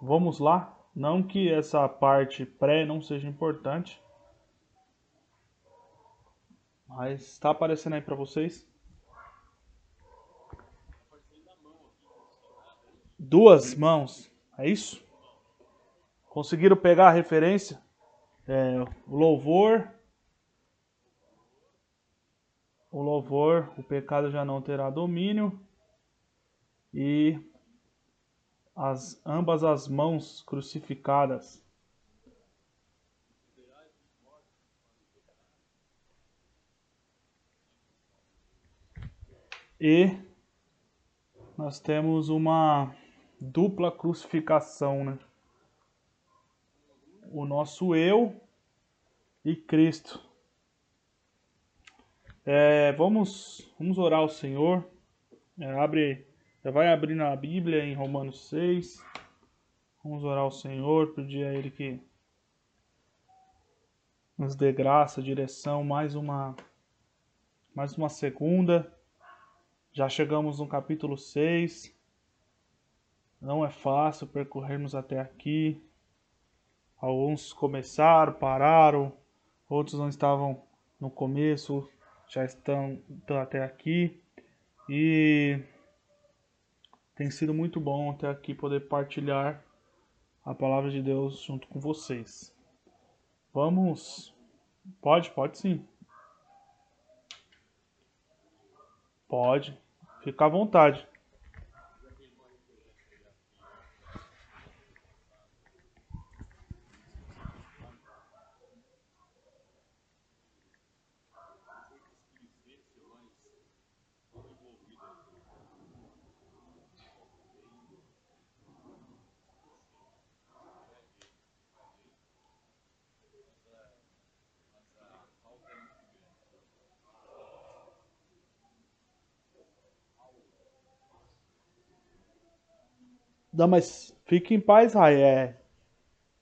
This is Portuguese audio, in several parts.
vamos lá. Não que essa parte pré não seja importante, mas está aparecendo aí para vocês. Duas mãos, é isso? Conseguiram pegar a referência? É, o louvor. O louvor, o pecado já não terá domínio. E as, ambas as mãos crucificadas. E nós temos uma dupla crucificação, né? O nosso eu e Cristo. É, vamos, vamos orar ao Senhor. É, abre, vai abrir na Bíblia em Romanos 6. Vamos orar ao Senhor, pedir a Ele que nos dê graça, direção, mais uma, mais uma segunda. Já chegamos no capítulo 6. Não é fácil percorrermos até aqui. Alguns começaram, pararam, outros não estavam no começo, já estão, estão até aqui. E tem sido muito bom até aqui poder partilhar a palavra de Deus junto com vocês. Vamos. Pode, pode sim. Pode. Fica à vontade. Não, mas fique em paz, Rai. É,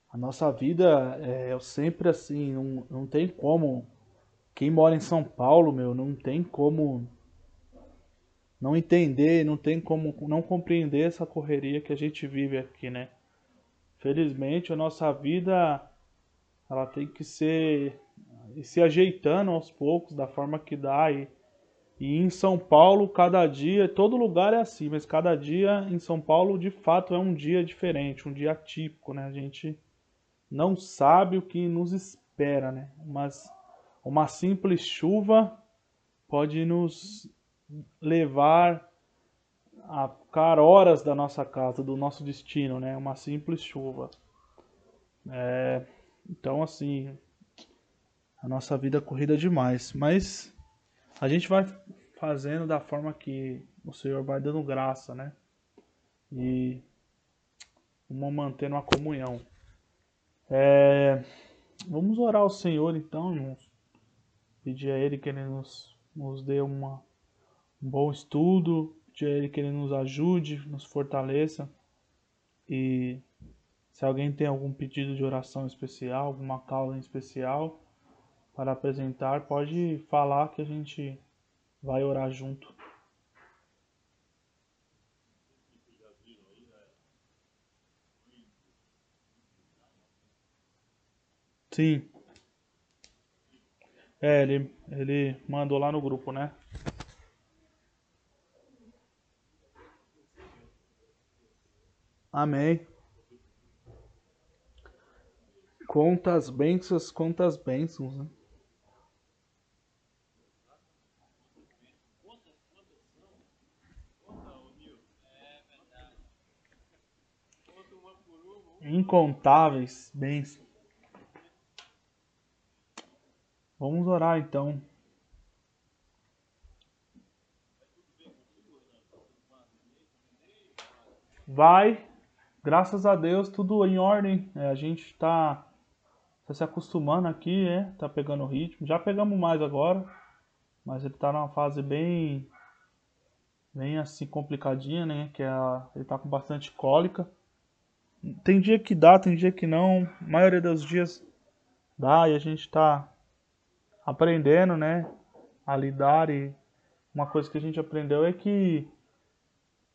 a nossa vida é sempre assim, não, não tem como. Quem mora em São Paulo, meu, não tem como não entender, não tem como não compreender essa correria que a gente vive aqui, né? Felizmente a nossa vida ela tem que ser se ajeitando aos poucos da forma que dá e e em São Paulo, cada dia, todo lugar é assim, mas cada dia em São Paulo de fato é um dia diferente, um dia atípico, né? A gente não sabe o que nos espera, né? Mas uma simples chuva pode nos levar a ficar horas da nossa casa, do nosso destino, né? Uma simples chuva. É, então, assim, a nossa vida é corrida demais, mas a gente vai fazendo da forma que o Senhor vai dando graça, né? E vamos mantendo a comunhão. É, vamos orar ao Senhor então, irmãos. Pedir a Ele que Ele nos, nos dê uma, um bom estudo, pedir a Ele que Ele nos ajude, nos fortaleça. E se alguém tem algum pedido de oração especial, alguma causa em especial, para apresentar, pode falar que a gente vai orar junto. Sim. É, ele, ele mandou lá no grupo, né? Amém. Quantas bênçãos, quantas bênçãos, né? Incontáveis bens. Vamos orar então. Vai, graças a Deus, tudo em ordem. É, a gente está tá se acostumando aqui, é, tá pegando o ritmo. Já pegamos mais agora, mas ele está numa fase bem, bem assim complicadinha, né? Que é a, ele está com bastante cólica. Tem dia que dá, tem dia que não. A maioria dos dias dá e a gente está aprendendo, né? A lidar e uma coisa que a gente aprendeu é que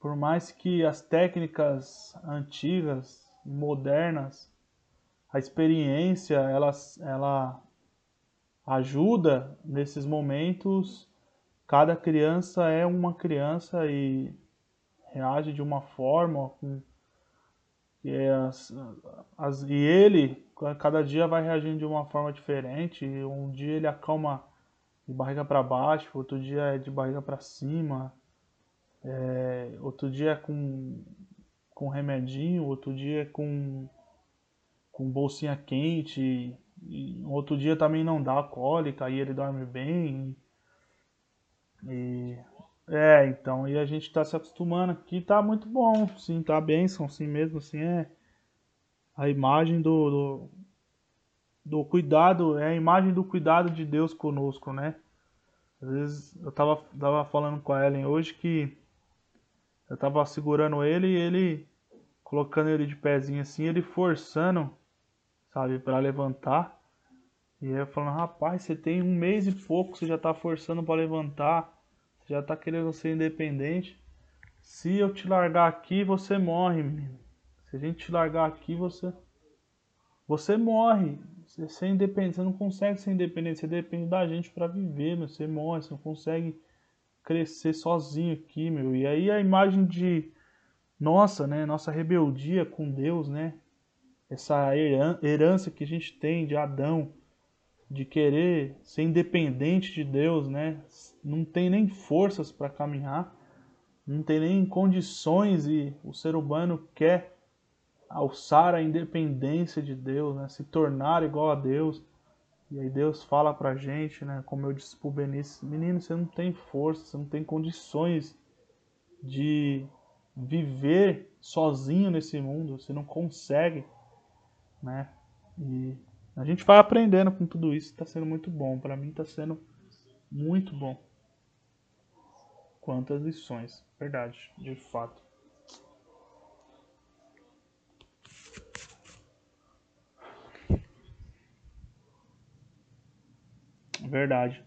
por mais que as técnicas antigas modernas, a experiência, ela, ela ajuda nesses momentos. Cada criança é uma criança e reage de uma forma, com, e, as, as, e ele, cada dia vai reagindo de uma forma diferente. Um dia ele acalma de barriga para baixo, outro dia é de barriga para cima, é, outro dia é com, com remedinho, outro dia é com, com bolsinha quente, e outro dia também não dá cólica, aí ele dorme bem. E é, então, e a gente tá se acostumando aqui, tá muito bom, sim, tá bênção, sim mesmo, assim, é a imagem do, do do cuidado, é a imagem do cuidado de Deus conosco, né? Às vezes eu tava, tava falando com a Ellen hoje que eu tava segurando ele e ele colocando ele de pezinho assim, ele forçando, sabe, para levantar. E eu falando, rapaz, você tem um mês e pouco, você já tá forçando para levantar, já tá querendo ser independente. Se eu te largar aqui, você morre, menino. Se a gente te largar aqui, você você morre. Você é independente, você não consegue ser independente, você depende da gente para viver, meu. Você morre, você não consegue crescer sozinho aqui, meu. E aí a imagem de nossa, né, nossa rebeldia com Deus, né? Essa herança que a gente tem de Adão, de querer ser independente de Deus, né? Não tem nem forças para caminhar, não tem nem condições e o ser humano quer alçar a independência de Deus, né? se tornar igual a Deus. E aí Deus fala pra gente, né? Como eu disse pro Benício, menino, você não tem força, você não tem condições de viver sozinho nesse mundo, você não consegue, né? E a gente vai aprendendo com tudo isso, está sendo muito bom. Para mim está sendo muito bom. Quantas lições, verdade, de fato. Verdade.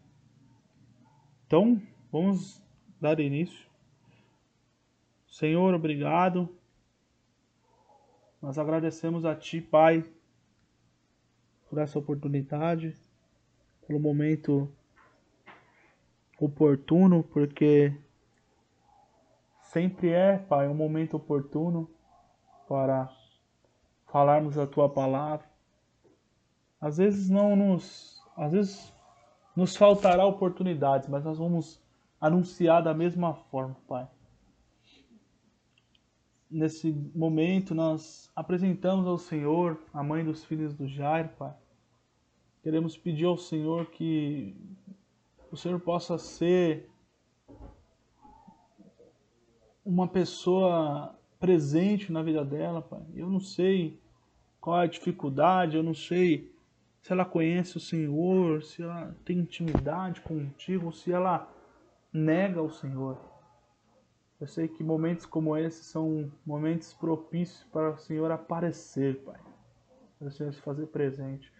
Então, vamos dar início. Senhor, obrigado. Nós agradecemos a Ti, Pai, por essa oportunidade, pelo momento oportuno, porque sempre é, Pai, um momento oportuno para falarmos a Tua palavra. Às vezes não nos. Às vezes nos faltará oportunidades, mas nós vamos anunciar da mesma forma, Pai. Nesse momento, nós apresentamos ao Senhor a mãe dos filhos do Jair, Pai. Queremos pedir ao Senhor que o Senhor possa ser uma pessoa presente na vida dela, Pai. Eu não sei qual é a dificuldade, eu não sei se ela conhece o Senhor, se ela tem intimidade contigo, se ela nega o Senhor. Eu sei que momentos como esse são momentos propícios para o Senhor aparecer, Pai. Para o Senhor se fazer presente.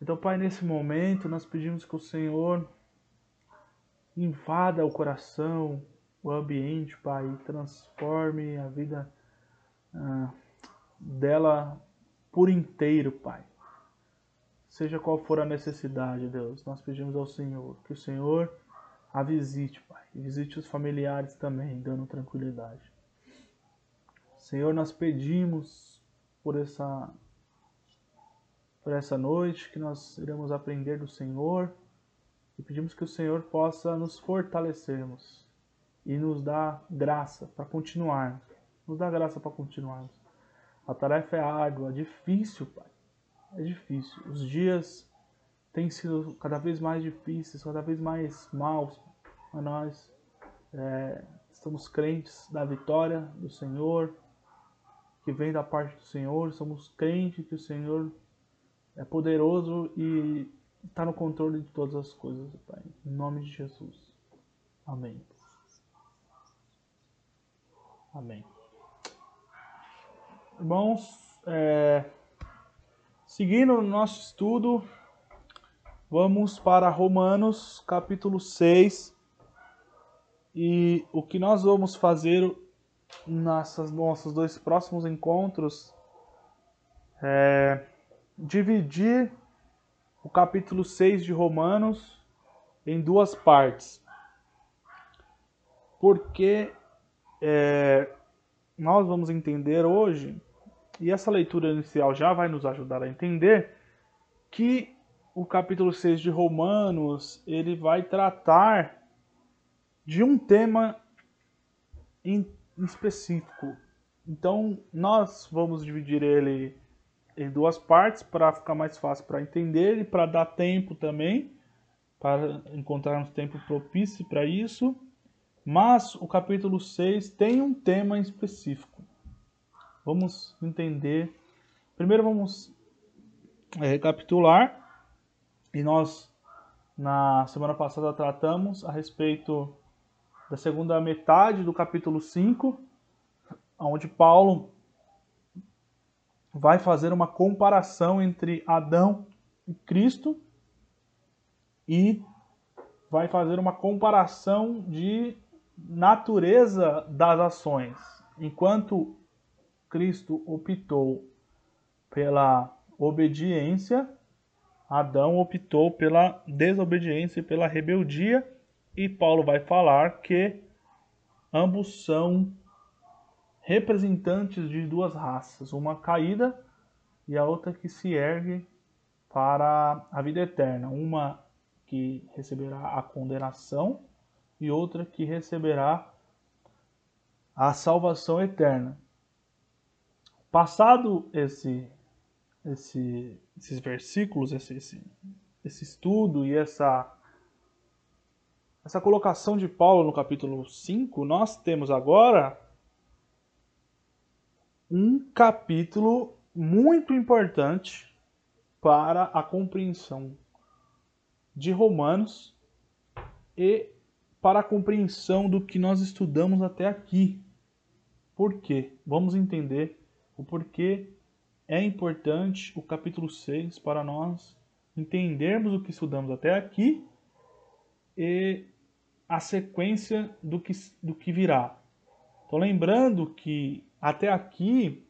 Então, Pai, nesse momento nós pedimos que o Senhor invada o coração, o ambiente, Pai, e transforme a vida ah, dela por inteiro, Pai Seja qual for a necessidade, Deus, nós pedimos ao Senhor que o Senhor a visite, Pai, e visite os familiares também, dando tranquilidade. Senhor, nós pedimos por essa por essa noite que nós iremos aprender do Senhor e pedimos que o Senhor possa nos fortalecermos e nos dar graça para continuarmos. Nos dá graça para continuarmos. A tarefa é árdua, difícil, Pai é difícil. Os dias têm sido cada vez mais difíceis, cada vez mais maus para nós. É, estamos crentes da vitória do Senhor, que vem da parte do Senhor. Somos crentes que o Senhor é poderoso e está no controle de todas as coisas, Pai. Em nome de Jesus. Amém. Amém. Irmãos, é, Seguindo o nosso estudo, vamos para Romanos capítulo 6. E o que nós vamos fazer nesses nossos dois próximos encontros é, dividir o capítulo 6 de Romanos em duas partes. Porque é, nós vamos entender hoje, e essa leitura inicial já vai nos ajudar a entender, que o capítulo 6 de Romanos ele vai tratar de um tema em específico. Então, nós vamos dividir ele em duas partes para ficar mais fácil para entender e para dar tempo também, para encontrarmos tempo propício para isso. Mas o capítulo 6 tem um tema específico. Vamos entender. Primeiro vamos é, recapitular. E nós, na semana passada, tratamos a respeito da segunda metade do capítulo 5, onde Paulo vai fazer uma comparação entre Adão e Cristo e vai fazer uma comparação de natureza das ações. Enquanto Cristo optou pela obediência, Adão optou pela desobediência e pela rebeldia, e Paulo vai falar que ambos são representantes de duas raças, uma caída e a outra que se ergue para a vida eterna, uma que receberá a condenação e outra que receberá a salvação eterna. Passado esse, esse, esses versículos, esse, esse, esse estudo e essa, essa colocação de Paulo no capítulo 5, nós temos agora um capítulo muito importante para a compreensão de Romanos e para a compreensão do que nós estudamos até aqui. Por quê? Vamos entender o porquê é importante o capítulo 6 para nós entendermos o que estudamos até aqui e a sequência do que, do que virá. Então, lembrando que até aqui,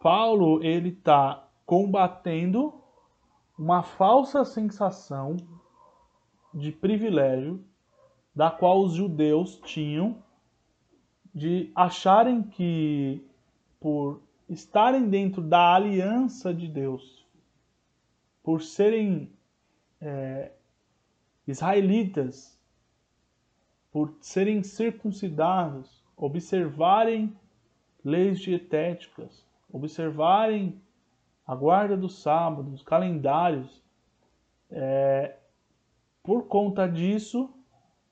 Paulo ele está combatendo uma falsa sensação de privilégio da qual os judeus tinham de acharem que por estarem dentro da aliança de Deus, por serem é, israelitas, por serem circuncidados, observarem leis dietéticas, observarem a guarda dos sábados, calendários. É, por conta disso,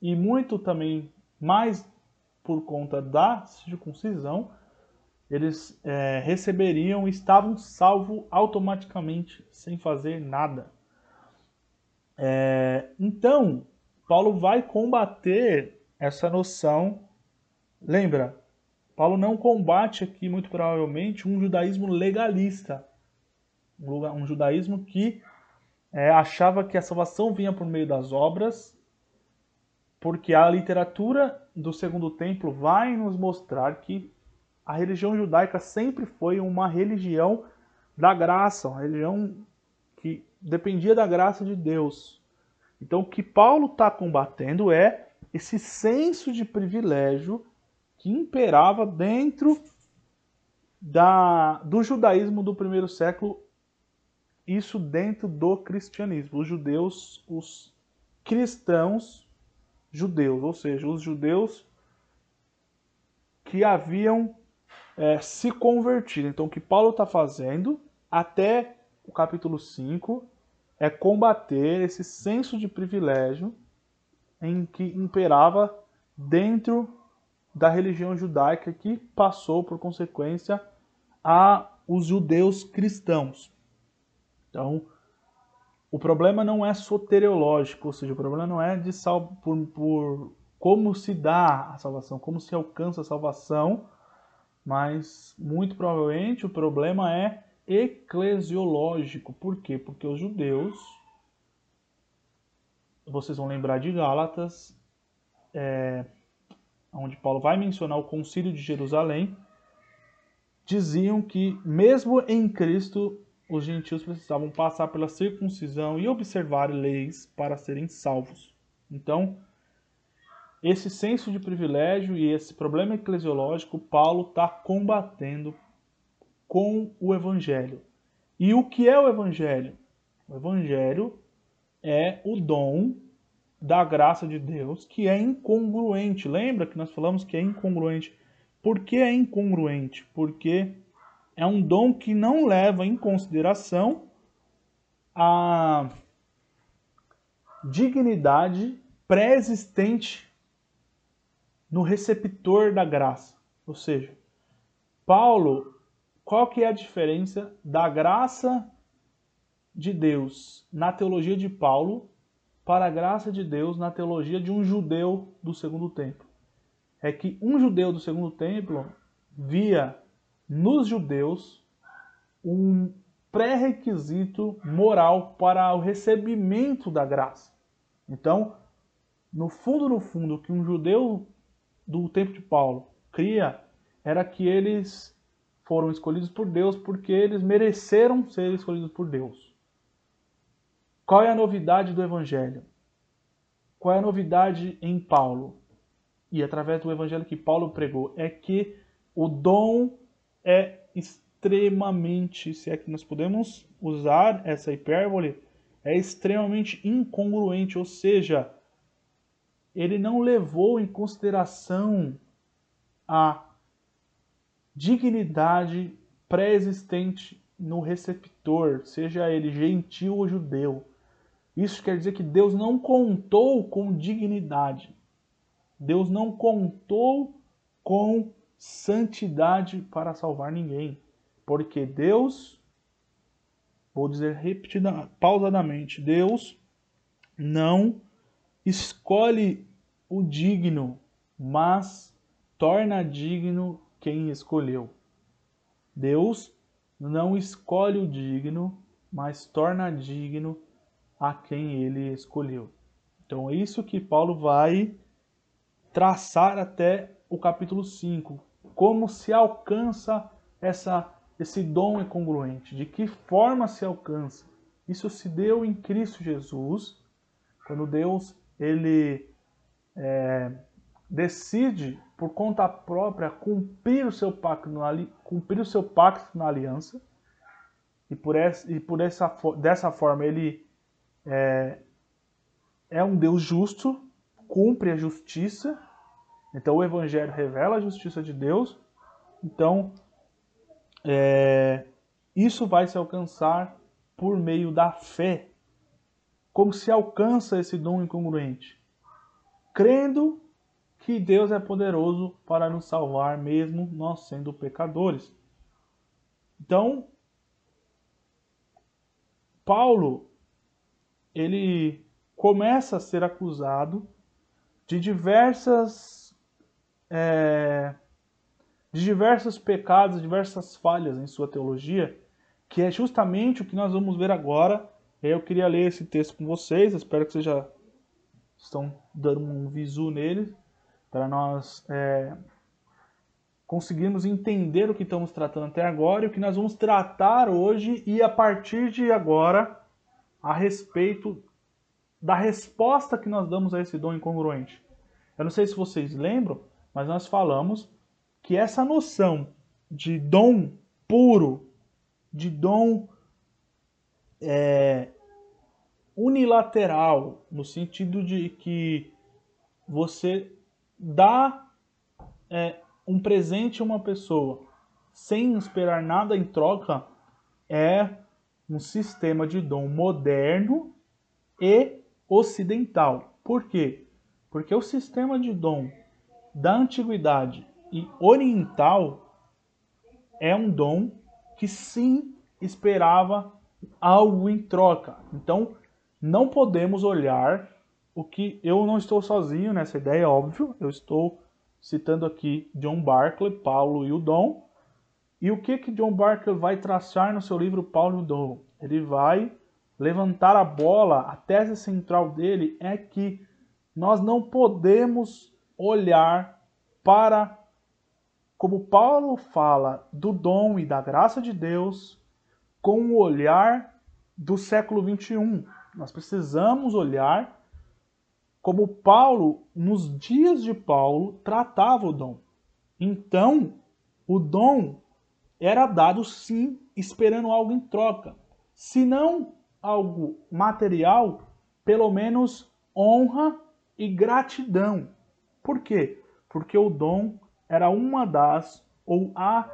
e muito também mais por conta da circuncisão, eles é, receberiam, estavam salvos automaticamente, sem fazer nada. É, então, Paulo vai combater essa noção. Lembra, Paulo não combate aqui, muito provavelmente, um judaísmo legalista, um judaísmo que é, achava que a salvação vinha por meio das obras, porque a literatura do Segundo Templo vai nos mostrar que a religião judaica sempre foi uma religião da graça, uma religião que dependia da graça de Deus. Então, o que Paulo está combatendo é esse senso de privilégio que imperava dentro da, do judaísmo do primeiro século, isso dentro do cristianismo. Os judeus, os cristãos judeus, ou seja, os judeus que haviam é, se convertido. Então, o que Paulo está fazendo até o capítulo 5 é combater esse senso de privilégio em que imperava dentro da religião judaica que passou, por consequência, a os judeus cristãos. Então, o problema não é soteriológico, ou seja, o problema não é de sal, por, por como se dá a salvação, como se alcança a salvação, mas muito provavelmente o problema é eclesiológico. Por quê? Porque os judeus, vocês vão lembrar de Gálatas, é, onde Paulo vai mencionar o concílio de Jerusalém, diziam que, mesmo em Cristo, os gentios precisavam passar pela circuncisão e observar leis para serem salvos. Então, esse senso de privilégio e esse problema eclesiológico, Paulo está combatendo com o Evangelho. E o que é o Evangelho? O Evangelho é o dom da graça de Deus que é incongruente. Lembra que nós falamos que é incongruente? Por que é incongruente? Porque é um dom que não leva em consideração a dignidade pré-existente no receptor da graça. Ou seja, Paulo, qual que é a diferença da graça de Deus na teologia de Paulo para a graça de Deus na teologia de um judeu do segundo templo. É que um judeu do segundo templo via nos judeus um pré-requisito moral para o recebimento da graça. Então, no fundo, no fundo, o que um judeu do tempo de Paulo cria era que eles foram escolhidos por Deus porque eles mereceram ser escolhidos por Deus. Qual é a novidade do Evangelho? Qual é a novidade em Paulo? E através do Evangelho que Paulo pregou, é que o dom é extremamente, se é que nós podemos usar essa hipérbole, é extremamente incongruente, ou seja, ele não levou em consideração a dignidade pré-existente no receptor, seja ele gentil ou judeu. Isso quer dizer que Deus não contou com dignidade. Deus não contou com santidade para salvar ninguém. Porque Deus, vou dizer repetida, pausadamente, Deus não escolhe o digno, mas torna digno quem escolheu. Deus não escolhe o digno, mas torna digno a quem ele escolheu. Então é isso que Paulo vai traçar até o capítulo 5. Como se alcança essa, esse dom incongruente? De que forma se alcança? Isso se deu em Cristo Jesus, quando Deus ele é, decide por conta própria cumprir o seu pacto, cumprir o seu pacto na aliança e por essa, e por essa dessa forma ele é, é um Deus justo, cumpre a justiça. Então o Evangelho revela a justiça de Deus. Então é, isso vai se alcançar por meio da fé. Como se alcança esse dom incongruente? Crendo que Deus é poderoso para nos salvar, mesmo nós sendo pecadores. Então, Paulo ele começa a ser acusado de diversas é, de diversos pecados, diversas falhas em sua teologia, que é justamente o que nós vamos ver agora. Eu queria ler esse texto com vocês, espero que vocês já estão dando um visu nele, para nós é, conseguirmos entender o que estamos tratando até agora e o que nós vamos tratar hoje e a partir de agora a respeito da resposta que nós damos a esse dom incongruente. Eu não sei se vocês lembram, mas nós falamos que essa noção de dom puro, de dom é, unilateral, no sentido de que você dá é, um presente a uma pessoa sem esperar nada em troca, é um sistema de dom moderno e ocidental. Por quê? Porque o sistema de dom da antiguidade e oriental é um dom que sim esperava algo em troca. Então, não podemos olhar o que eu não estou sozinho nessa ideia, óbvio. Eu estou citando aqui John Barclay, Paulo e o Dom, e o que que John Barker vai traçar no seu livro Paulo Dom? Ele vai levantar a bola, a tese central dele é que nós não podemos olhar para como Paulo fala do dom e da graça de Deus com o olhar do século 21. Nós precisamos olhar como Paulo, nos dias de Paulo, tratava o dom. Então, o dom era dado sim, esperando algo em troca. Se não algo material, pelo menos honra e gratidão. Por quê? Porque o dom era uma das ou a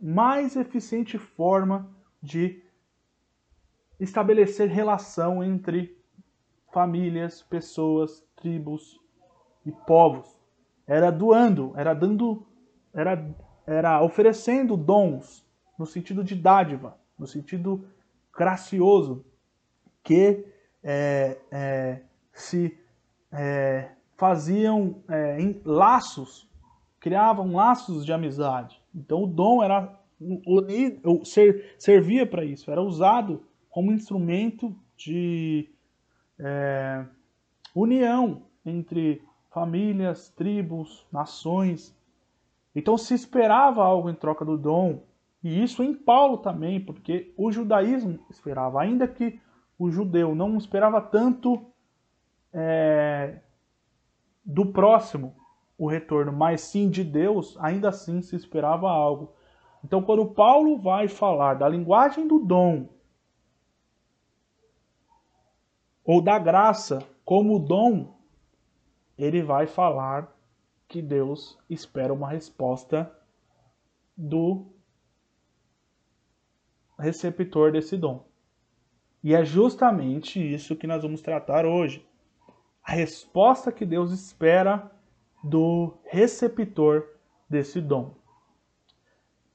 mais eficiente forma de estabelecer relação entre famílias, pessoas, tribos e povos. Era doando, era dando, era, era oferecendo dons no sentido de dádiva, no sentido gracioso, que é, é, se é, faziam é, laços, criavam laços de amizade. Então o dom era unido, ser, servia para isso, era usado como instrumento de é, união entre famílias, tribos, nações. Então se esperava algo em troca do dom, e isso em Paulo também, porque o judaísmo esperava, ainda que o judeu não esperava tanto é, do próximo o retorno, mas sim de Deus, ainda assim se esperava algo. Então, quando Paulo vai falar da linguagem do dom ou da graça como dom, ele vai falar que Deus espera uma resposta do receptor desse dom. E é justamente isso que nós vamos tratar hoje. A resposta que Deus espera do receptor desse dom.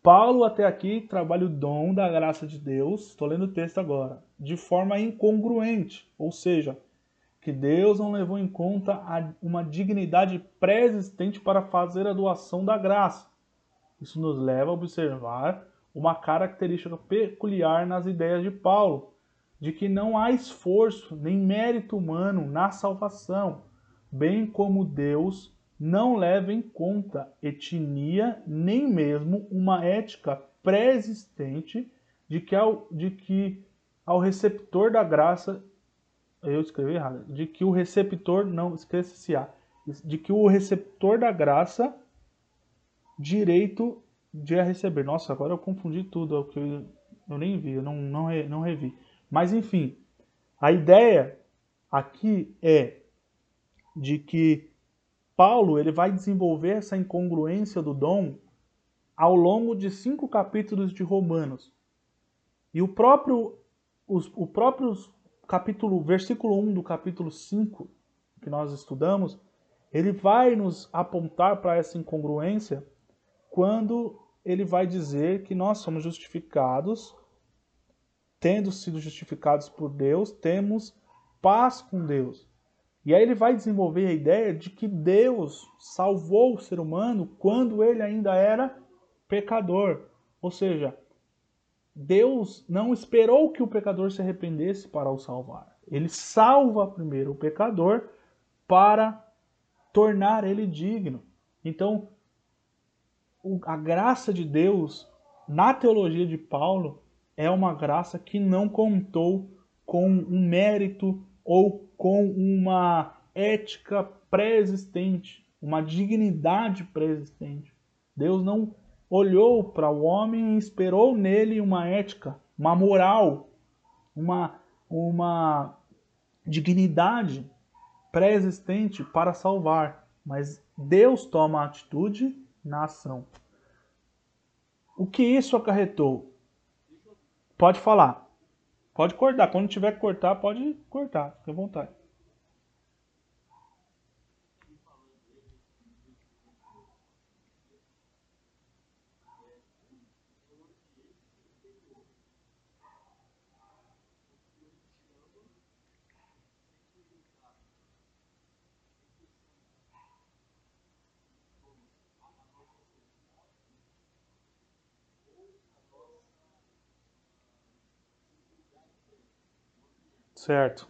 Paulo até aqui trabalha o dom da graça de Deus, estou lendo o texto agora, de forma incongruente, ou seja, que Deus não levou em conta uma dignidade pré-existente para fazer a doação da graça. Isso nos leva a observar uma característica peculiar nas ideias de Paulo, de que não há esforço nem mérito humano na salvação, bem como Deus não leva em conta etnia nem mesmo uma ética pré-existente de que ao, de que ao receptor da graça eu escrevi errado, de que o receptor não esquece a de que o receptor da graça direito de a receber. Nossa, agora eu confundi tudo, é o que eu, eu nem vi, eu não, não, não revi. Mas enfim, a ideia aqui é de que Paulo ele vai desenvolver essa incongruência do dom ao longo de cinco capítulos de Romanos. E o próprio, os, o próprio capítulo, versículo 1 do capítulo 5 que nós estudamos, ele vai nos apontar para essa incongruência quando ele vai dizer que nós somos justificados tendo sido justificados por Deus, temos paz com Deus. E aí ele vai desenvolver a ideia de que Deus salvou o ser humano quando ele ainda era pecador. Ou seja, Deus não esperou que o pecador se arrependesse para o salvar. Ele salva primeiro o pecador para tornar ele digno. Então, a graça de Deus, na teologia de Paulo, é uma graça que não contou com um mérito ou com uma ética pré-existente, uma dignidade pré-existente. Deus não olhou para o homem e esperou nele uma ética, uma moral, uma, uma dignidade pré-existente para salvar. Mas Deus toma atitude na ação. O que isso acarretou? Pode falar. Pode cortar. Quando tiver que cortar, pode cortar. Fique à vontade. Certo.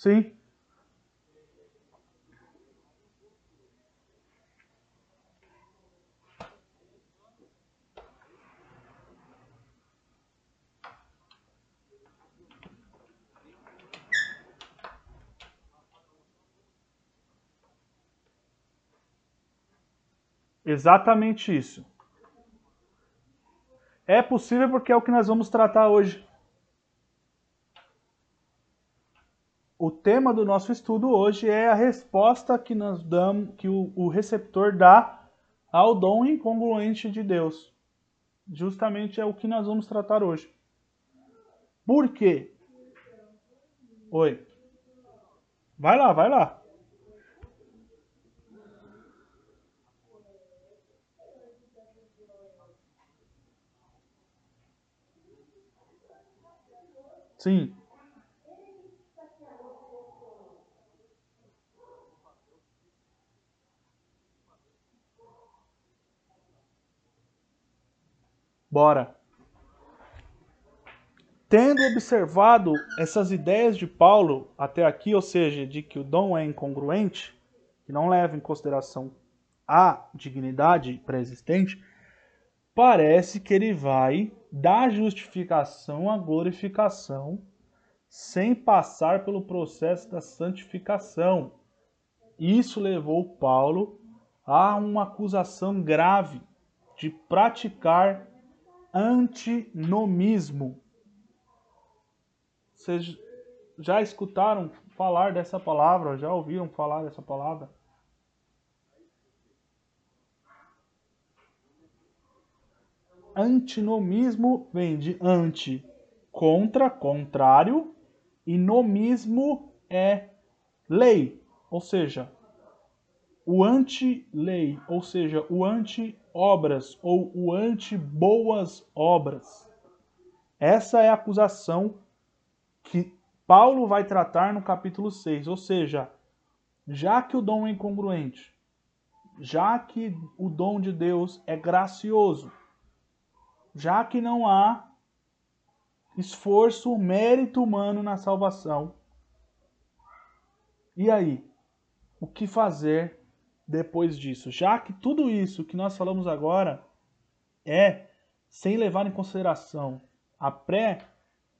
Sim. Exatamente isso. É possível porque é o que nós vamos tratar hoje. O tema do nosso estudo hoje é a resposta que nós damos, que o, o receptor dá ao dom incongruente de Deus. Justamente é o que nós vamos tratar hoje. Por quê? Oi. Vai lá, vai lá. Sim. Bora. Tendo observado essas ideias de Paulo até aqui, ou seja, de que o dom é incongruente, que não leva em consideração a dignidade pré-existente, parece que ele vai da justificação à glorificação, sem passar pelo processo da santificação. Isso levou Paulo a uma acusação grave de praticar antinomismo. Vocês já escutaram falar dessa palavra? Já ouviram falar dessa palavra? Antinomismo vem de anti, contra, contrário, e nomismo é lei, ou seja, o anti-lei, ou seja, o anti-obras ou o anti-boas obras. Essa é a acusação que Paulo vai tratar no capítulo 6, ou seja, já que o dom é incongruente, já que o dom de Deus é gracioso, já que não há esforço, mérito humano na salvação. E aí? O que fazer depois disso? Já que tudo isso que nós falamos agora é sem levar em consideração a pré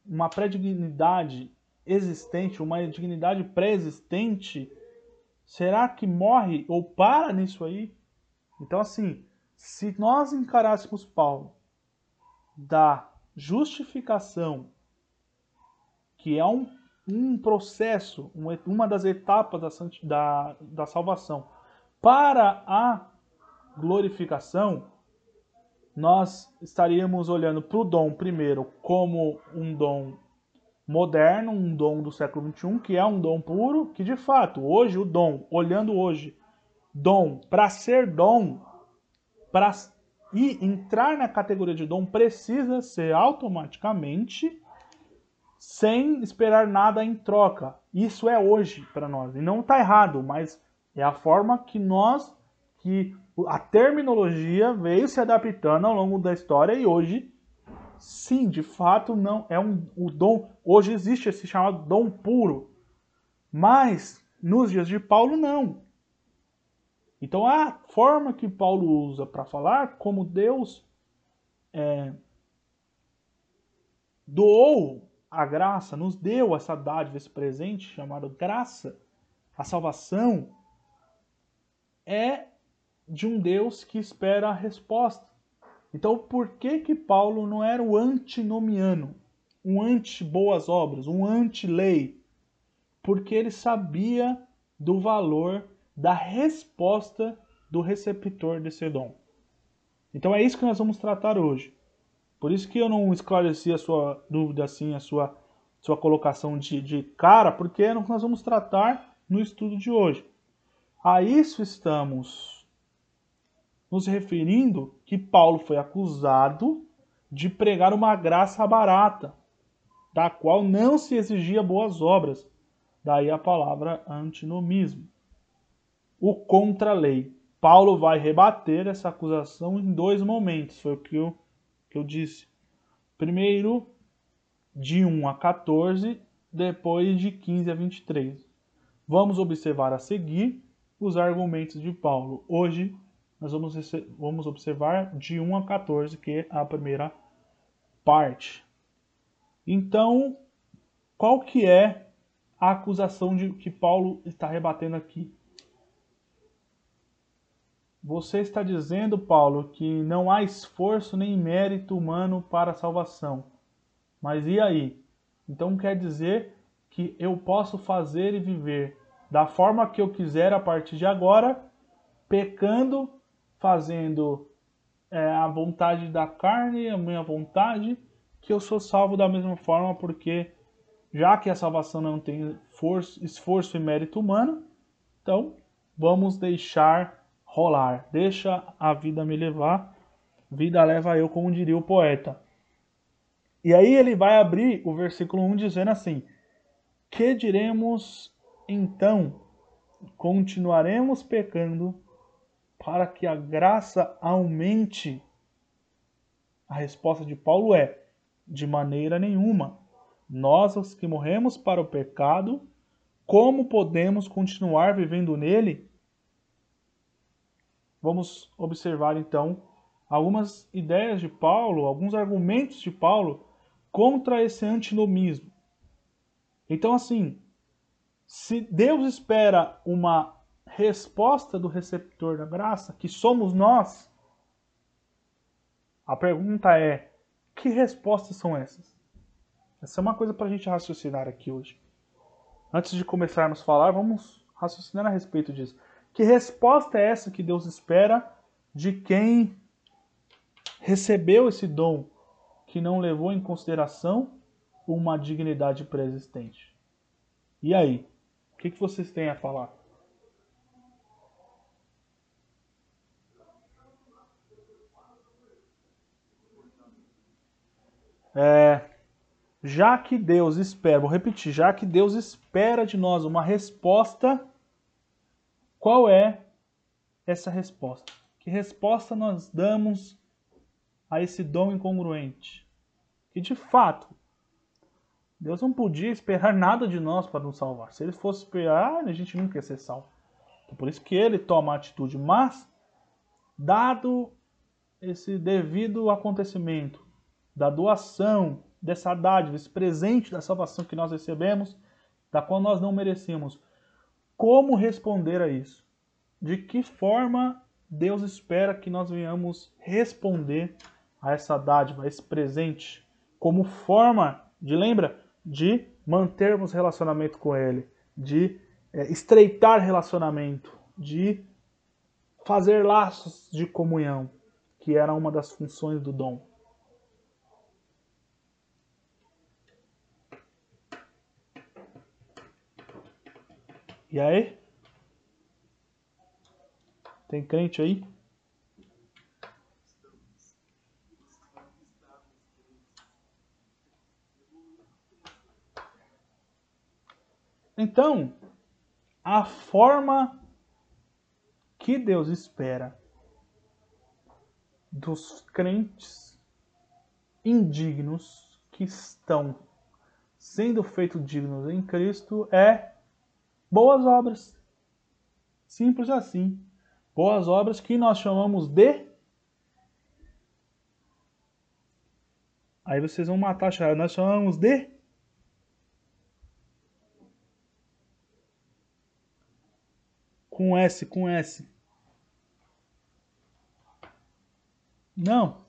uma pré-dignidade existente, uma dignidade pré-existente, será que morre ou para nisso aí? Então assim, se nós encarássemos Paulo da justificação, que é um, um processo, uma das etapas da, da, da salvação, para a glorificação, nós estaríamos olhando para o dom primeiro como um dom moderno, um dom do século XXI, que é um dom puro, que de fato, hoje o dom, olhando hoje, dom, para ser dom, para e entrar na categoria de dom precisa ser automaticamente sem esperar nada em troca. Isso é hoje para nós. E não está errado, mas é a forma que nós, que a terminologia veio se adaptando ao longo da história e hoje, sim, de fato, não é um o dom. Hoje existe esse chamado dom puro. Mas nos dias de Paulo não. Então a forma que Paulo usa para falar como Deus é, doou a graça, nos deu essa dádiva, esse presente chamado graça, a salvação, é de um Deus que espera a resposta. Então por que que Paulo não era o antinomiano, um anti-boas obras, um anti-lei? Porque ele sabia do valor da resposta do receptor desse dom. Então é isso que nós vamos tratar hoje. Por isso que eu não esclareci a sua dúvida assim, a sua, sua colocação de, de cara, porque é o que nós vamos tratar no estudo de hoje. A isso estamos nos referindo que Paulo foi acusado de pregar uma graça barata, da qual não se exigia boas obras. Daí a palavra antinomismo o contra-lei. Paulo vai rebater essa acusação em dois momentos, foi o que eu, que eu disse. Primeiro, de 1 a 14, depois de 15 a 23. Vamos observar a seguir os argumentos de Paulo. Hoje nós vamos, vamos observar de 1 a 14, que é a primeira parte. Então, qual que é a acusação de que Paulo está rebatendo aqui? Você está dizendo, Paulo, que não há esforço nem mérito humano para a salvação. Mas e aí? Então quer dizer que eu posso fazer e viver da forma que eu quiser a partir de agora, pecando, fazendo é, a vontade da carne, a minha vontade, que eu sou salvo da mesma forma, porque já que a salvação não tem forço, esforço e mérito humano, então vamos deixar rolar. Deixa a vida me levar, vida leva eu, como diria o poeta. E aí ele vai abrir o versículo 1 dizendo assim: Que diremos então? Continuaremos pecando para que a graça aumente? A resposta de Paulo é: de maneira nenhuma. Nós, os que morremos para o pecado, como podemos continuar vivendo nele? Vamos observar então algumas ideias de Paulo, alguns argumentos de Paulo contra esse antinomismo. Então, assim, se Deus espera uma resposta do receptor da graça, que somos nós, a pergunta é: que respostas são essas? Essa é uma coisa para a gente raciocinar aqui hoje. Antes de começarmos a falar, vamos raciocinar a respeito disso. Que resposta é essa que Deus espera de quem recebeu esse dom que não levou em consideração uma dignidade pré-existente? E aí? O que, que vocês têm a falar? É, já que Deus espera, vou repetir, já que Deus espera de nós uma resposta qual é essa resposta? Que resposta nós damos a esse dom incongruente? Que de fato, Deus não podia esperar nada de nós para nos salvar. Se ele fosse esperar, a gente nunca ia ser salvo. Então, por isso que ele toma a atitude. Mas, dado esse devido acontecimento da doação dessa dádiva, esse presente da salvação que nós recebemos, da qual nós não merecemos, como responder a isso? De que forma Deus espera que nós venhamos responder a essa dádiva, a esse presente, como forma de, lembra, de mantermos relacionamento com Ele, de é, estreitar relacionamento, de fazer laços de comunhão, que era uma das funções do dom. E aí? Tem crente aí? Então, a forma que Deus espera dos crentes indignos que estão sendo feitos dignos em Cristo é boas obras. Simples assim. Boas obras que nós chamamos de. Aí vocês vão matar a. Nós chamamos de. Com S, com S. Não.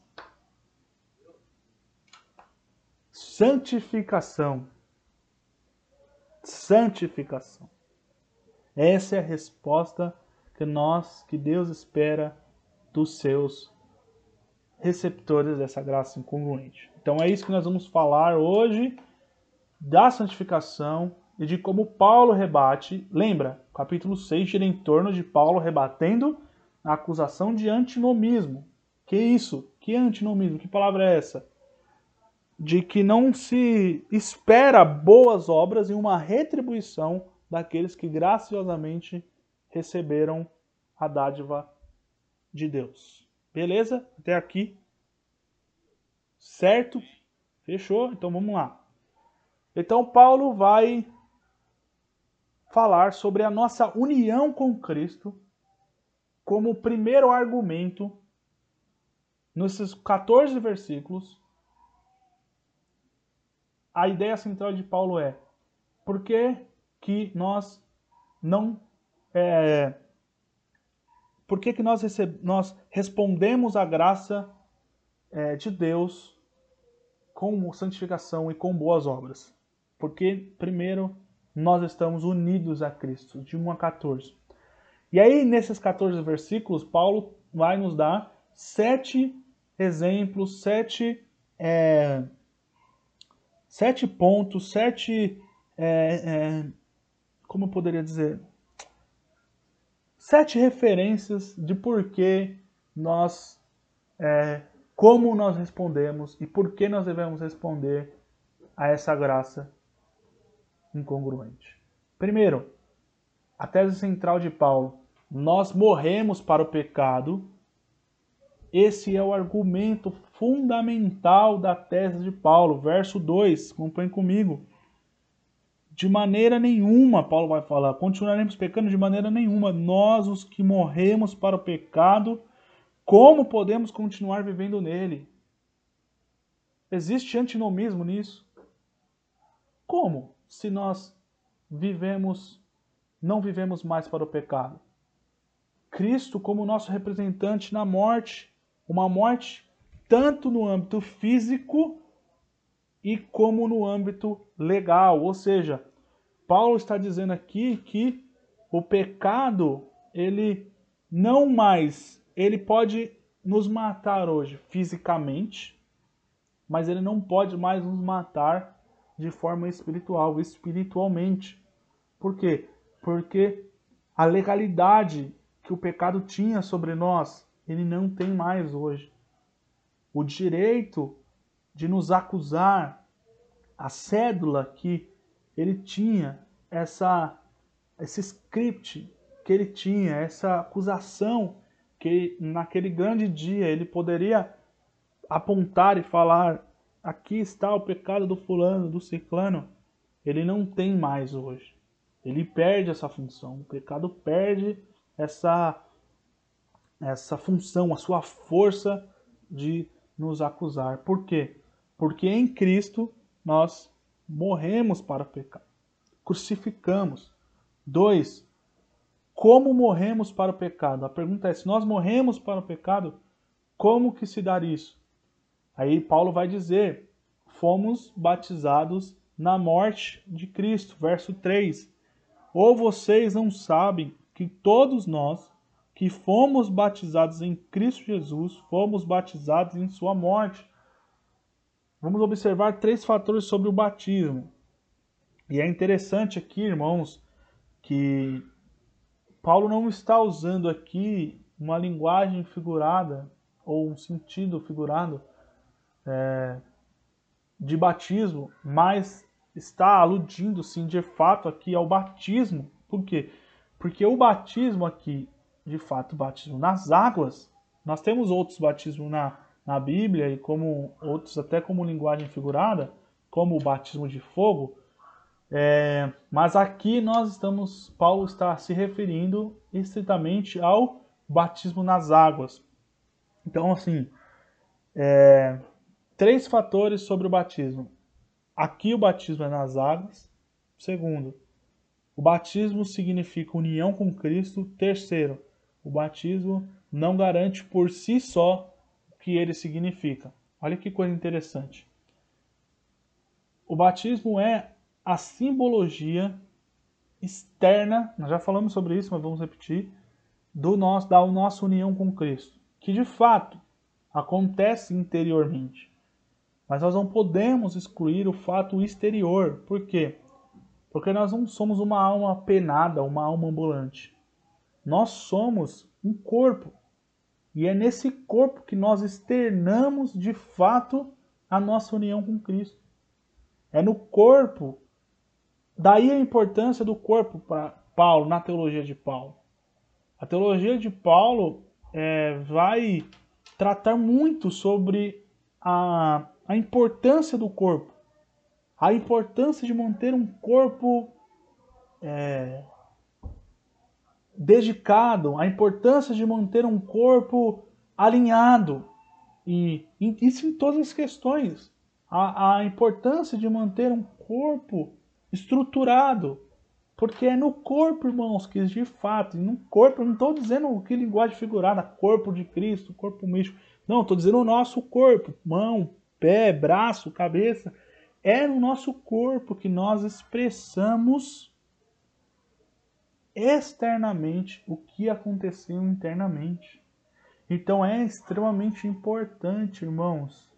Santificação. Santificação. Essa é a resposta que nós, que Deus espera dos seus receptores dessa graça incongruente. Então é isso que nós vamos falar hoje da santificação e de como Paulo rebate. Lembra, capítulo 6 gira em torno de Paulo rebatendo a acusação de antinomismo. Que isso? Que antinomismo? Que palavra é essa? De que não se espera boas obras e uma retribuição daqueles que graciosamente receberam a dádiva de Deus. Beleza? Até aqui. Certo? Fechou? Então vamos lá. Então Paulo vai falar sobre a nossa união com Cristo como primeiro argumento nesses 14 versículos. A ideia central de Paulo é por que, que nós não é, por que, que nós, receb... nós respondemos à graça é, de Deus com santificação e com boas obras? Porque, primeiro, nós estamos unidos a Cristo, de 1 a 14. E aí, nesses 14 versículos, Paulo vai nos dar sete exemplos, sete, é, sete pontos, sete. É, é, como eu poderia dizer? Sete referências de por que nós. É, como nós respondemos e por que nós devemos responder a essa graça incongruente. Primeiro, a tese central de Paulo: nós morremos para o pecado. Esse é o argumento fundamental da tese de Paulo. Verso 2, acompanhe comigo. De maneira nenhuma, Paulo vai falar, continuaremos pecando de maneira nenhuma. Nós, os que morremos para o pecado, como podemos continuar vivendo nele? Existe antinomismo nisso? Como? Se nós vivemos, não vivemos mais para o pecado? Cristo como nosso representante na morte, uma morte tanto no âmbito físico e como no âmbito legal, ou seja, Paulo está dizendo aqui que o pecado, ele não mais, ele pode nos matar hoje fisicamente, mas ele não pode mais nos matar de forma espiritual, espiritualmente. Por quê? Porque a legalidade que o pecado tinha sobre nós, ele não tem mais hoje. O direito de nos acusar, a cédula que ele tinha, essa esse script que ele tinha, essa acusação que naquele grande dia ele poderia apontar e falar aqui está o pecado do fulano, do ciclano, ele não tem mais hoje. Ele perde essa função. O pecado perde essa essa função, a sua força de nos acusar. Por quê? Porque em Cristo nós morremos para o pecado. Crucificamos. Dois, como morremos para o pecado? A pergunta é: se nós morremos para o pecado, como que se dar isso? Aí Paulo vai dizer: fomos batizados na morte de Cristo. Verso 3: Ou vocês não sabem que todos nós que fomos batizados em Cristo Jesus, fomos batizados em Sua morte? Vamos observar três fatores sobre o batismo. E é interessante aqui, irmãos, que Paulo não está usando aqui uma linguagem figurada ou um sentido figurado é, de batismo, mas está aludindo sim de fato aqui ao batismo. Por quê? Porque o batismo aqui, de fato, batismo nas águas, nós temos outros batismos na, na Bíblia e como outros até como linguagem figurada, como o batismo de fogo. É, mas aqui nós estamos, Paulo está se referindo estritamente ao batismo nas águas. Então, assim, é, três fatores sobre o batismo. Aqui o batismo é nas águas. Segundo, o batismo significa união com Cristo. Terceiro, o batismo não garante por si só o que ele significa. Olha que coisa interessante. O batismo é a simbologia externa, nós já falamos sobre isso, mas vamos repetir, do nosso, da nossa união com Cristo, que de fato acontece interiormente. Mas nós não podemos excluir o fato exterior. Por quê? Porque nós não somos uma alma penada, uma alma ambulante. Nós somos um corpo. E é nesse corpo que nós externamos de fato a nossa união com Cristo. É no corpo. Daí a importância do corpo para Paulo, na teologia de Paulo. A teologia de Paulo é, vai tratar muito sobre a a importância do corpo. a importância de manter um corpo é, dedicado, a importância de manter um corpo alinhado. E, isso em todas as questões. A, a importância de manter um corpo estruturado. Porque é no corpo, irmãos, que de fato, no corpo, não estou dizendo que linguagem figurada, corpo de Cristo, corpo místico. Não, estou dizendo o nosso corpo, mão, pé, braço, cabeça. É no nosso corpo que nós expressamos externamente o que aconteceu internamente. Então é extremamente importante, irmãos,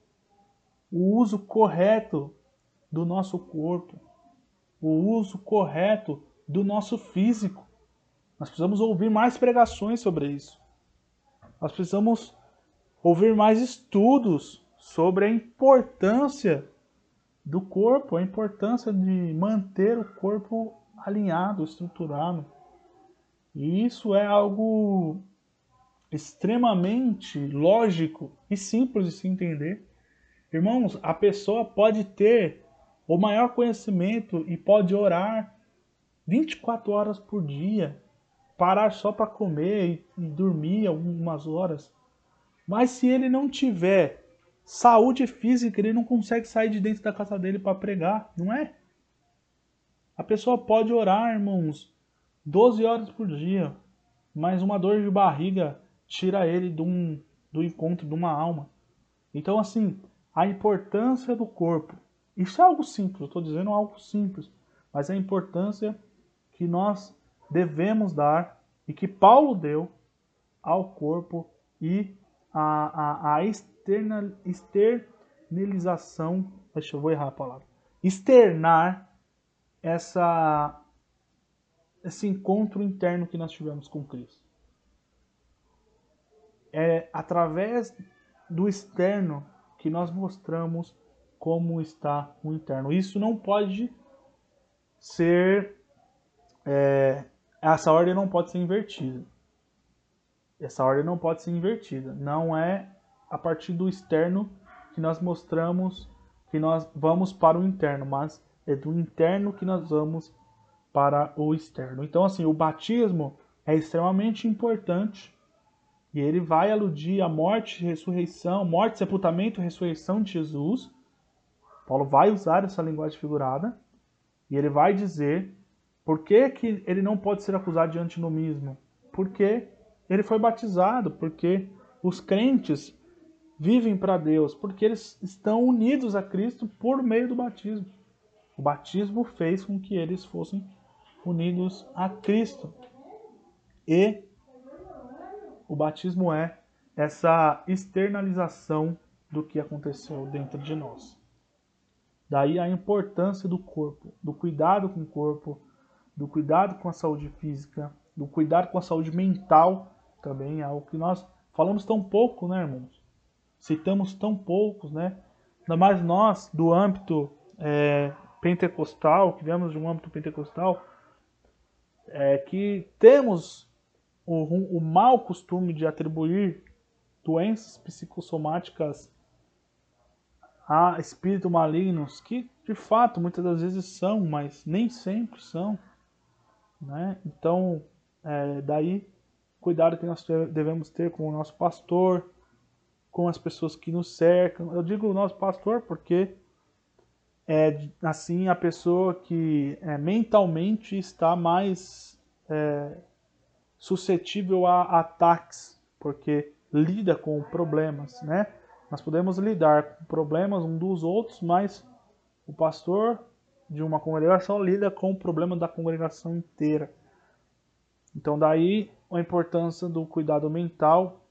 o uso correto do nosso corpo, o uso correto do nosso físico. Nós precisamos ouvir mais pregações sobre isso. Nós precisamos ouvir mais estudos sobre a importância do corpo, a importância de manter o corpo alinhado, estruturado. E isso é algo extremamente lógico e simples de se entender. Irmãos, a pessoa pode ter o maior conhecimento e pode orar 24 horas por dia, parar só para comer e dormir algumas horas. Mas se ele não tiver saúde física, ele não consegue sair de dentro da casa dele para pregar, não é? A pessoa pode orar, irmãos, 12 horas por dia, mas uma dor de barriga tira ele de um, do encontro de uma alma. Então, assim, a importância do corpo. Isso é algo simples, eu estou dizendo algo simples, mas a importância que nós devemos dar e que Paulo deu ao corpo e a, a, a external, externalização, deixa eu vou errar a palavra, externar essa esse encontro interno que nós tivemos com Cristo. É através do externo que nós mostramos como está o interno. Isso não pode ser. É, essa ordem não pode ser invertida. Essa ordem não pode ser invertida. Não é a partir do externo que nós mostramos que nós vamos para o interno, mas é do interno que nós vamos para o externo. Então, assim, o batismo é extremamente importante e ele vai aludir à morte, ressurreição, morte, sepultamento, ressurreição de Jesus. Paulo vai usar essa linguagem figurada e ele vai dizer por que, que ele não pode ser acusado de antinomismo. Porque ele foi batizado, porque os crentes vivem para Deus, porque eles estão unidos a Cristo por meio do batismo. O batismo fez com que eles fossem unidos a Cristo. E o batismo é essa externalização do que aconteceu dentro de nós. Daí a importância do corpo, do cuidado com o corpo, do cuidado com a saúde física, do cuidado com a saúde mental também, é algo que nós falamos tão pouco, né, irmãos? Citamos tão poucos, né? Ainda mais nós, do âmbito é, pentecostal, que viemos de um âmbito pentecostal, é que temos o, o mau costume de atribuir doenças psicossomáticas a espíritos malignos, que de fato muitas das vezes são, mas nem sempre são. Né? Então, é, daí, cuidado que nós devemos ter com o nosso pastor, com as pessoas que nos cercam. Eu digo o nosso pastor porque é assim a pessoa que é, mentalmente está mais é, suscetível a ataques, porque lida com problemas, né? Nós podemos lidar com problemas um dos outros, mas o pastor de uma congregação lida com o problema da congregação inteira. Então daí a importância do cuidado mental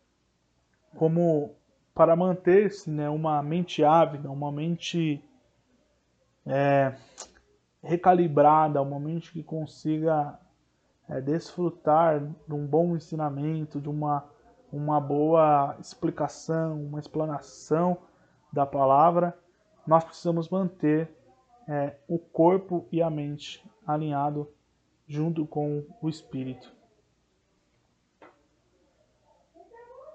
como para manter-se né, uma mente ávida, uma mente é, recalibrada, uma mente que consiga é, desfrutar de um bom ensinamento, de uma, uma boa explicação, uma explanação da palavra, nós precisamos manter é, o corpo e a mente alinhado junto com o espírito.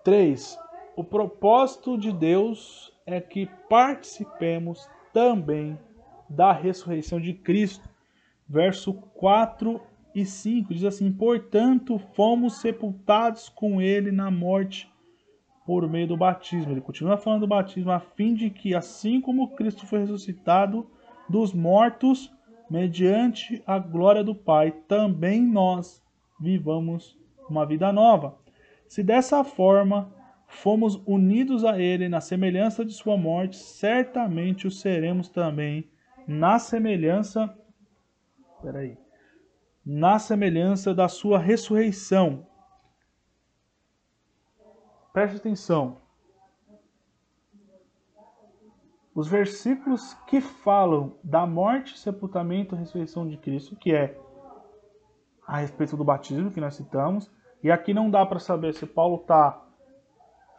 3. O propósito de Deus é que participemos também da ressurreição de Cristo. Verso 4 e 5 diz assim: Portanto, fomos sepultados com ele na morte por meio do batismo. Ele continua falando do batismo, a fim de que, assim como Cristo foi ressuscitado dos mortos, mediante a glória do Pai, também nós vivamos uma vida nova. Se dessa forma fomos unidos a Ele na semelhança de Sua morte, certamente o seremos também na semelhança. Peraí. Na semelhança da Sua ressurreição. Preste atenção. Os versículos que falam da morte, sepultamento e ressurreição de Cristo, que é a respeito do batismo que nós citamos, e aqui não dá para saber se Paulo está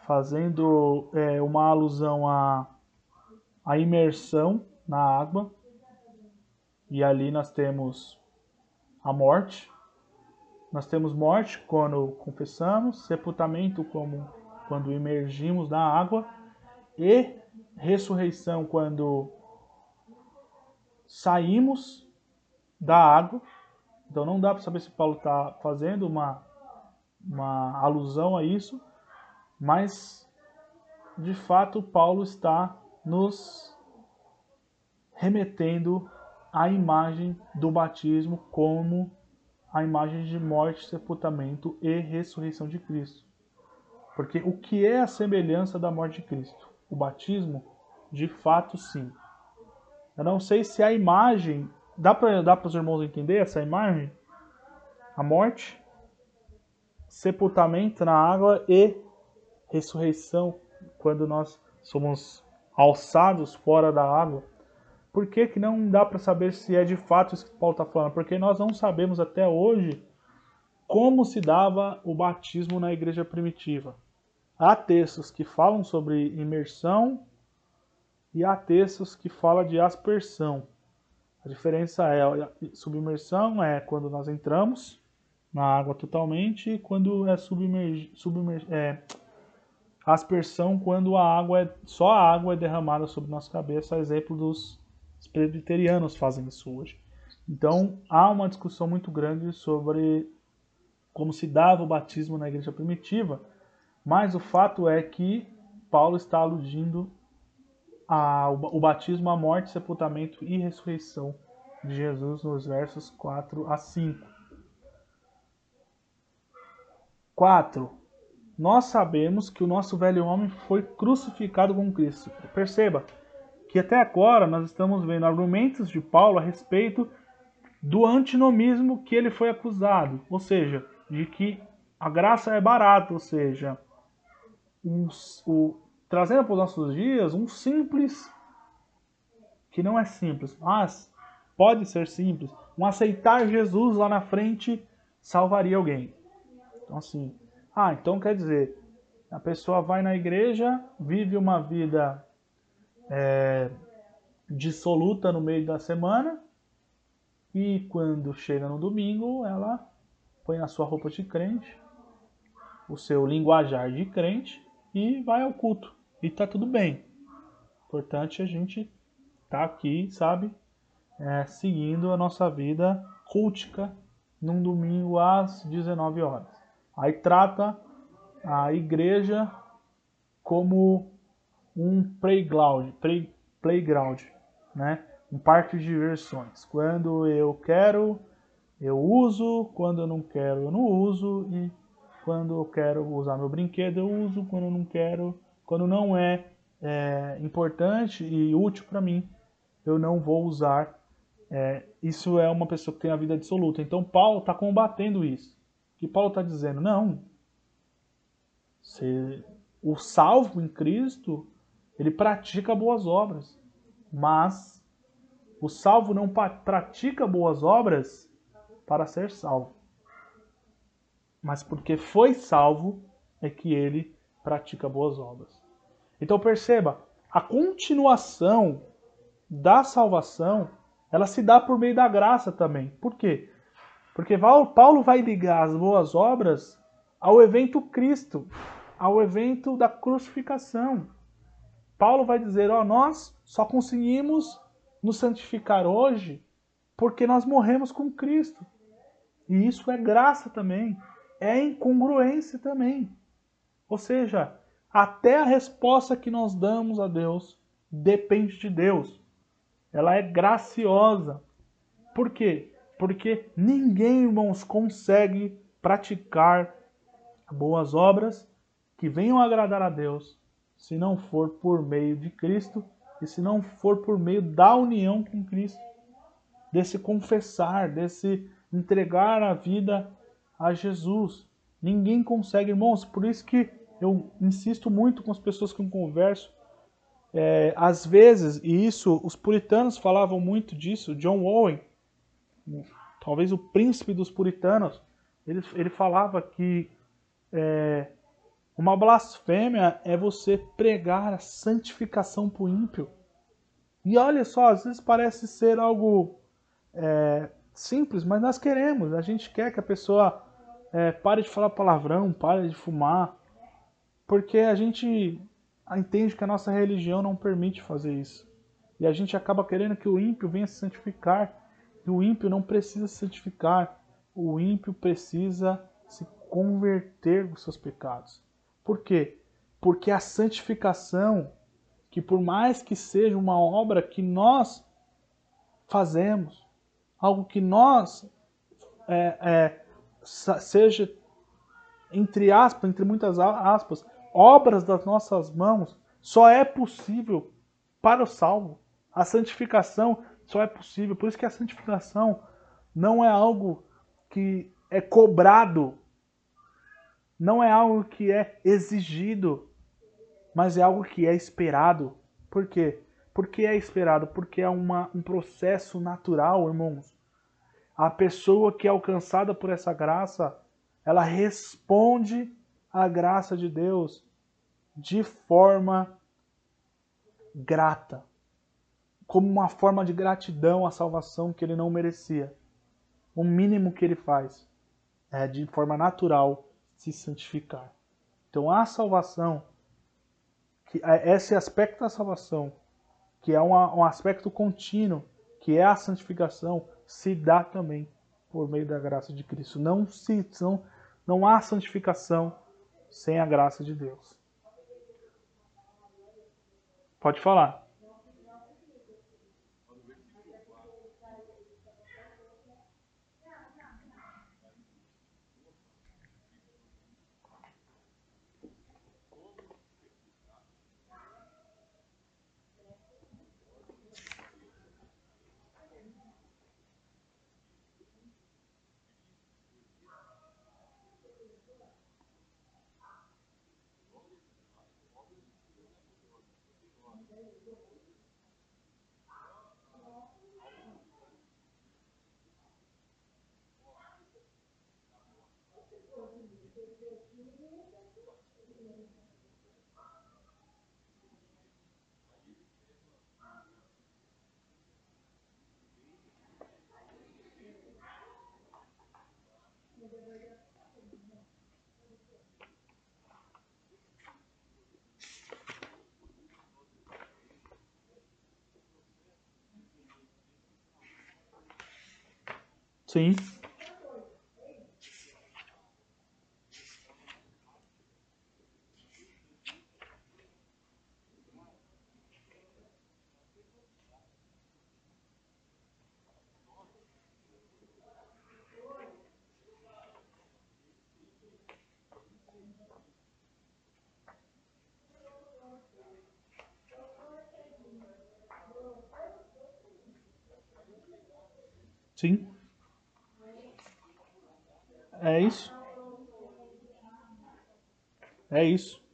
fazendo é, uma alusão à, à imersão na água, e ali nós temos a morte. Nós temos morte quando confessamos, sepultamento como quando imergimos na água e ressurreição quando saímos da água. Então não dá para saber se Paulo está fazendo uma uma alusão a isso, mas de fato Paulo está nos remetendo à imagem do batismo como a imagem de morte, sepultamento e ressurreição de Cristo. Porque o que é a semelhança da morte de Cristo? O batismo, de fato, sim. Eu não sei se a imagem. Dá para os irmãos entender essa imagem? A morte, sepultamento na água e ressurreição quando nós somos alçados fora da água. Por que, que não dá para saber se é de fato isso que Paulo está falando? Porque nós não sabemos até hoje como se dava o batismo na igreja primitiva. Há textos que falam sobre imersão e há textos que falam de aspersão. A diferença é, submersão é quando nós entramos na água totalmente, quando é submerg, é, aspersão quando a água é, só a água é derramada sobre nossa cabeça, a exemplo dos presbiterianos fazem isso hoje. Então, há uma discussão muito grande sobre como se dava o batismo na igreja primitiva, mas o fato é que Paulo está aludindo ao batismo, a morte, sepultamento e ressurreição de Jesus nos versos 4 a 5. 4. Nós sabemos que o nosso velho homem foi crucificado com Cristo. Perceba que até agora nós estamos vendo argumentos de Paulo a respeito do antinomismo que ele foi acusado, ou seja, de que a graça é barata, ou seja, um, o, trazendo para os nossos dias um simples, que não é simples, mas pode ser simples, um aceitar Jesus lá na frente salvaria alguém. Então, assim, ah, então quer dizer, a pessoa vai na igreja, vive uma vida é, dissoluta no meio da semana e quando chega no domingo, ela põe a sua roupa de crente, o seu linguajar de crente e vai ao culto. E tá tudo bem. Importante a gente tá aqui, sabe, é, seguindo a nossa vida cultica num domingo às 19 horas. Aí trata a igreja como um playground, play, playground, né? Um parque de diversões. Quando eu quero, eu uso, quando eu não quero, eu não uso e quando eu quero usar meu brinquedo, eu uso, quando eu não quero, quando não é, é importante e útil para mim, eu não vou usar. É, isso é uma pessoa que tem a vida absoluta. Então Paulo está combatendo isso que Paulo está dizendo, não. O salvo em Cristo, ele pratica boas obras. Mas o salvo não pratica boas obras para ser salvo. Mas porque foi salvo é que ele pratica boas obras. Então perceba, a continuação da salvação, ela se dá por meio da graça também. Por quê? Porque Paulo vai ligar as boas obras ao evento Cristo, ao evento da crucificação. Paulo vai dizer: Ó, oh, nós só conseguimos nos santificar hoje porque nós morremos com Cristo. E isso é graça também, é incongruência também. Ou seja, até a resposta que nós damos a Deus depende de Deus. Ela é graciosa. Por quê? Porque ninguém, irmãos, consegue praticar boas obras que venham agradar a Deus se não for por meio de Cristo e se não for por meio da união com Cristo, desse confessar, desse entregar a vida a Jesus. Ninguém consegue, irmãos, por isso que eu insisto muito com as pessoas que eu converso. É, às vezes, e isso, os puritanos falavam muito disso, John Owen, talvez o príncipe dos puritanos, ele, ele falava que é, uma blasfêmia é você pregar a santificação para o ímpio. E olha só, às vezes parece ser algo é, simples, mas nós queremos. A gente quer que a pessoa é, pare de falar palavrão, pare de fumar, porque a gente entende que a nossa religião não permite fazer isso. E a gente acaba querendo que o ímpio venha se santificar. E o ímpio não precisa se santificar. O ímpio precisa se converter dos seus pecados. Por quê? Porque a santificação, que por mais que seja uma obra que nós fazemos, algo que nós é, é, seja entre aspas, entre muitas aspas, obras das nossas mãos, só é possível para o salvo. A santificação só é possível. Por isso que a santificação não é algo que é cobrado não é algo que é exigido, mas é algo que é esperado. Por quê? Porque é esperado? Porque é uma, um processo natural, irmãos. A pessoa que é alcançada por essa graça, ela responde à graça de Deus de forma grata, como uma forma de gratidão à salvação que ele não merecia. O mínimo que ele faz é de forma natural se santificar. Então a salvação, que é, esse aspecto da salvação, que é um, um aspecto contínuo, que é a santificação, se dá também por meio da graça de Cristo. Não, se, não, não há santificação sem a graça de Deus. Pode falar. Sim. Sim. É isso. É isso.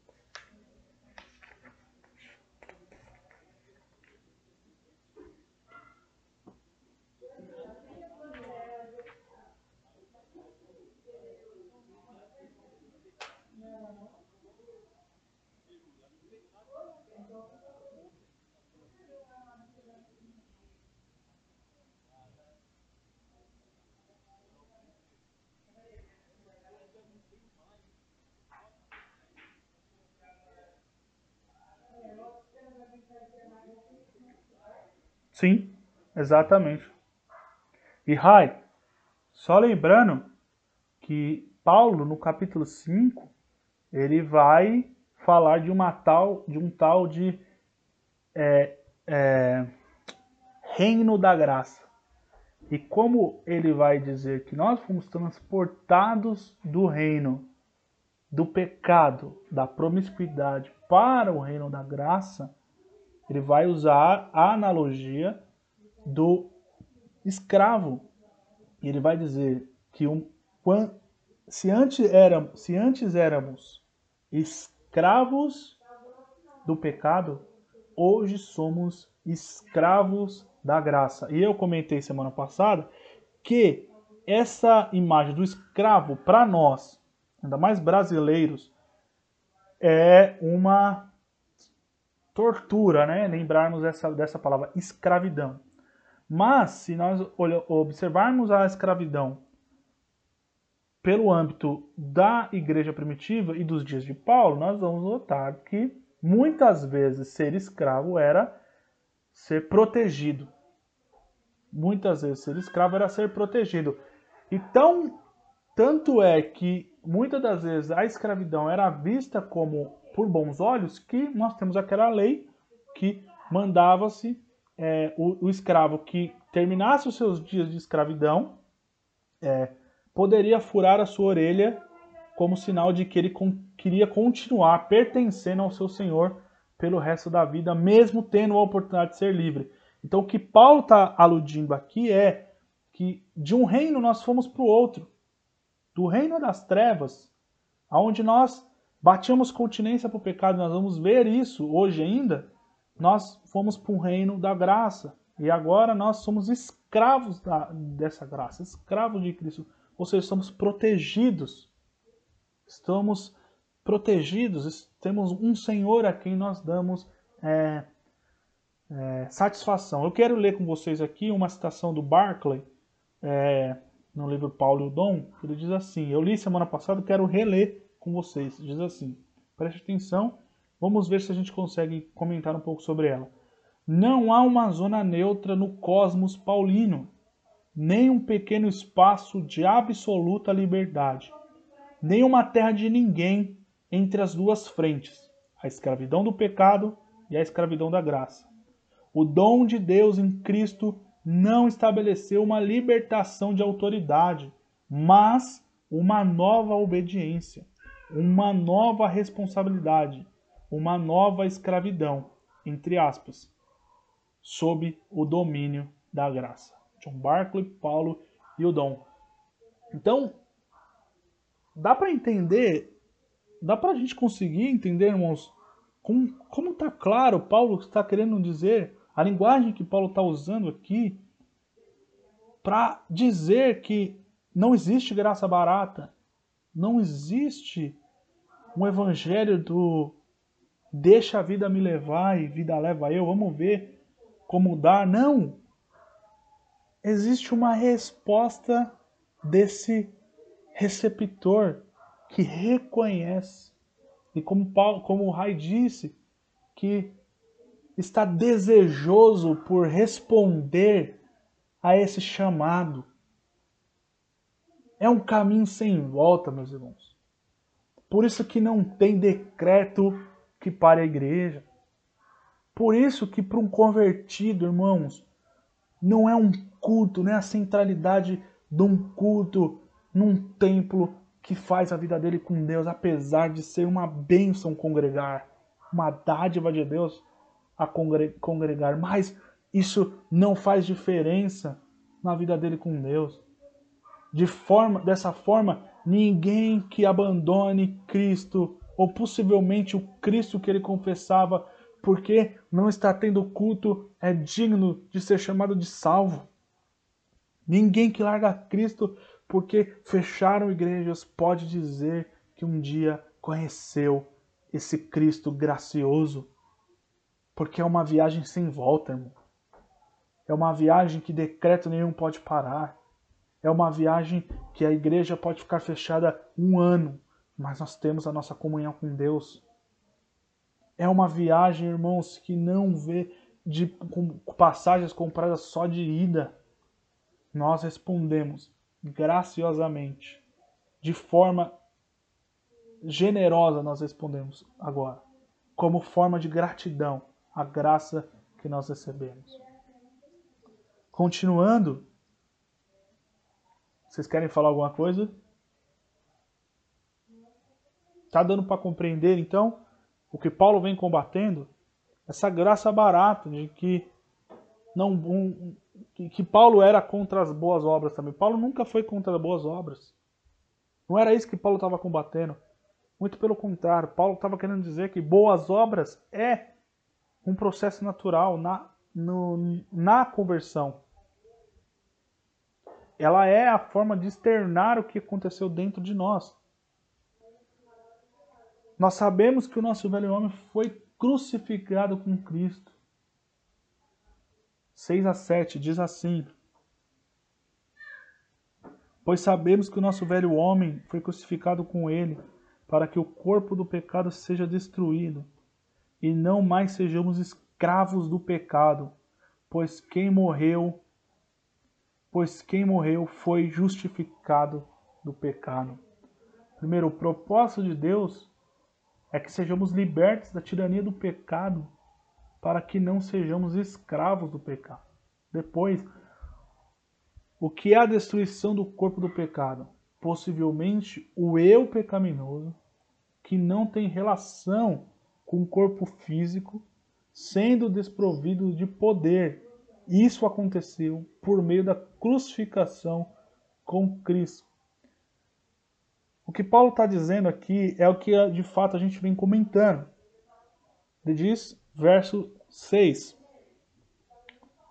Sim. Exatamente. E Rai, só lembrando que Paulo, no capítulo 5, ele vai falar de uma tal, de um tal de é, é, reino da graça. E como ele vai dizer que nós fomos transportados do reino do pecado, da promiscuidade para o reino da graça, ele vai usar a analogia do escravo. Ele vai dizer que um, se, antes éramos, se antes éramos escravos do pecado, hoje somos escravos da graça. E eu comentei semana passada que essa imagem do escravo para nós, ainda mais brasileiros, é uma tortura, né? Lembrarmos essa, dessa palavra escravidão. Mas se nós observarmos a escravidão pelo âmbito da igreja primitiva e dos dias de Paulo, nós vamos notar que muitas vezes ser escravo era ser protegido. Muitas vezes ser escravo era ser protegido. Então, tanto é que muitas das vezes a escravidão era vista como por bons olhos que nós temos aquela lei que mandava-se é, o, o, escravo que terminasse os seus dias de escravidão é, poderia furar a sua orelha como sinal de que ele con queria continuar pertencendo ao seu senhor pelo resto da vida, mesmo tendo a oportunidade de ser livre. Então, o que Paulo está aludindo aqui é que de um reino nós fomos para o outro, do reino das trevas, aonde nós batíamos continência para o pecado, nós vamos ver isso hoje ainda. Nós fomos para um reino da graça e agora nós somos escravos da, dessa graça, escravos de Cristo ou seja, estamos protegidos. Estamos protegidos, temos um Senhor a quem nós damos é, é, satisfação. Eu quero ler com vocês aqui uma citação do Barclay, é, no livro Paulo e o Dom, ele diz assim, eu li semana passada, quero reler com vocês, diz assim, preste atenção, vamos ver se a gente consegue comentar um pouco sobre ela. Não há uma zona neutra no cosmos paulino, nem um pequeno espaço de absoluta liberdade, nem uma terra de ninguém entre as duas frentes, a escravidão do pecado e a escravidão da graça. O dom de Deus em Cristo não estabeleceu uma libertação de autoridade, mas uma nova obediência, uma nova responsabilidade, uma nova escravidão, entre aspas, sob o domínio da graça. John Barclay, Paulo e o Dom. Então, dá para entender, dá para a gente conseguir entender, irmãos, como, como está claro Paulo está querendo dizer, a linguagem que Paulo está usando aqui, para dizer que não existe graça barata, não existe um evangelho do deixa a vida me levar e vida leva eu, vamos ver como dar. Não! existe uma resposta desse receptor que reconhece. E como, Paulo, como o Rai disse, que está desejoso por responder a esse chamado. É um caminho sem volta, meus irmãos. Por isso que não tem decreto que pare a igreja. Por isso que para um convertido, irmãos, não é um culto, não é a centralidade de um culto num templo que faz a vida dele com Deus, apesar de ser uma bênção congregar, uma dádiva de Deus a congregar, mas isso não faz diferença na vida dele com Deus. De forma, dessa forma, ninguém que abandone Cristo ou possivelmente o Cristo que ele confessava porque não está tendo culto é digno de ser chamado de salvo. Ninguém que larga Cristo porque fecharam igrejas pode dizer que um dia conheceu esse Cristo gracioso. Porque é uma viagem sem volta, irmão. É uma viagem que decreto nenhum pode parar. É uma viagem que a igreja pode ficar fechada um ano, mas nós temos a nossa comunhão com Deus. É uma viagem, irmãos, que não vê de com passagens compradas só de ida, nós respondemos graciosamente, de forma generosa nós respondemos agora, como forma de gratidão à graça que nós recebemos. Continuando, vocês querem falar alguma coisa? Tá dando para compreender então o que Paulo vem combatendo? Essa graça barata de que não um, que, Paulo era contra as boas obras também. Paulo nunca foi contra as boas obras. Não era isso que Paulo estava combatendo. Muito pelo contrário, Paulo estava querendo dizer que boas obras é um processo natural na, no, na conversão. Ela é a forma de externar o que aconteceu dentro de nós. Nós sabemos que o nosso velho homem foi crucificado com Cristo. 6 a 7 diz assim: Pois sabemos que o nosso velho homem foi crucificado com ele, para que o corpo do pecado seja destruído, e não mais sejamos escravos do pecado, pois quem morreu, pois quem morreu foi justificado do pecado. Primeiro, o propósito de Deus é que sejamos libertos da tirania do pecado, para que não sejamos escravos do pecado. Depois, o que é a destruição do corpo do pecado? Possivelmente o eu pecaminoso, que não tem relação com o corpo físico, sendo desprovido de poder. Isso aconteceu por meio da crucificação com Cristo. O que Paulo está dizendo aqui é o que de fato a gente vem comentando. Ele diz, verso 6: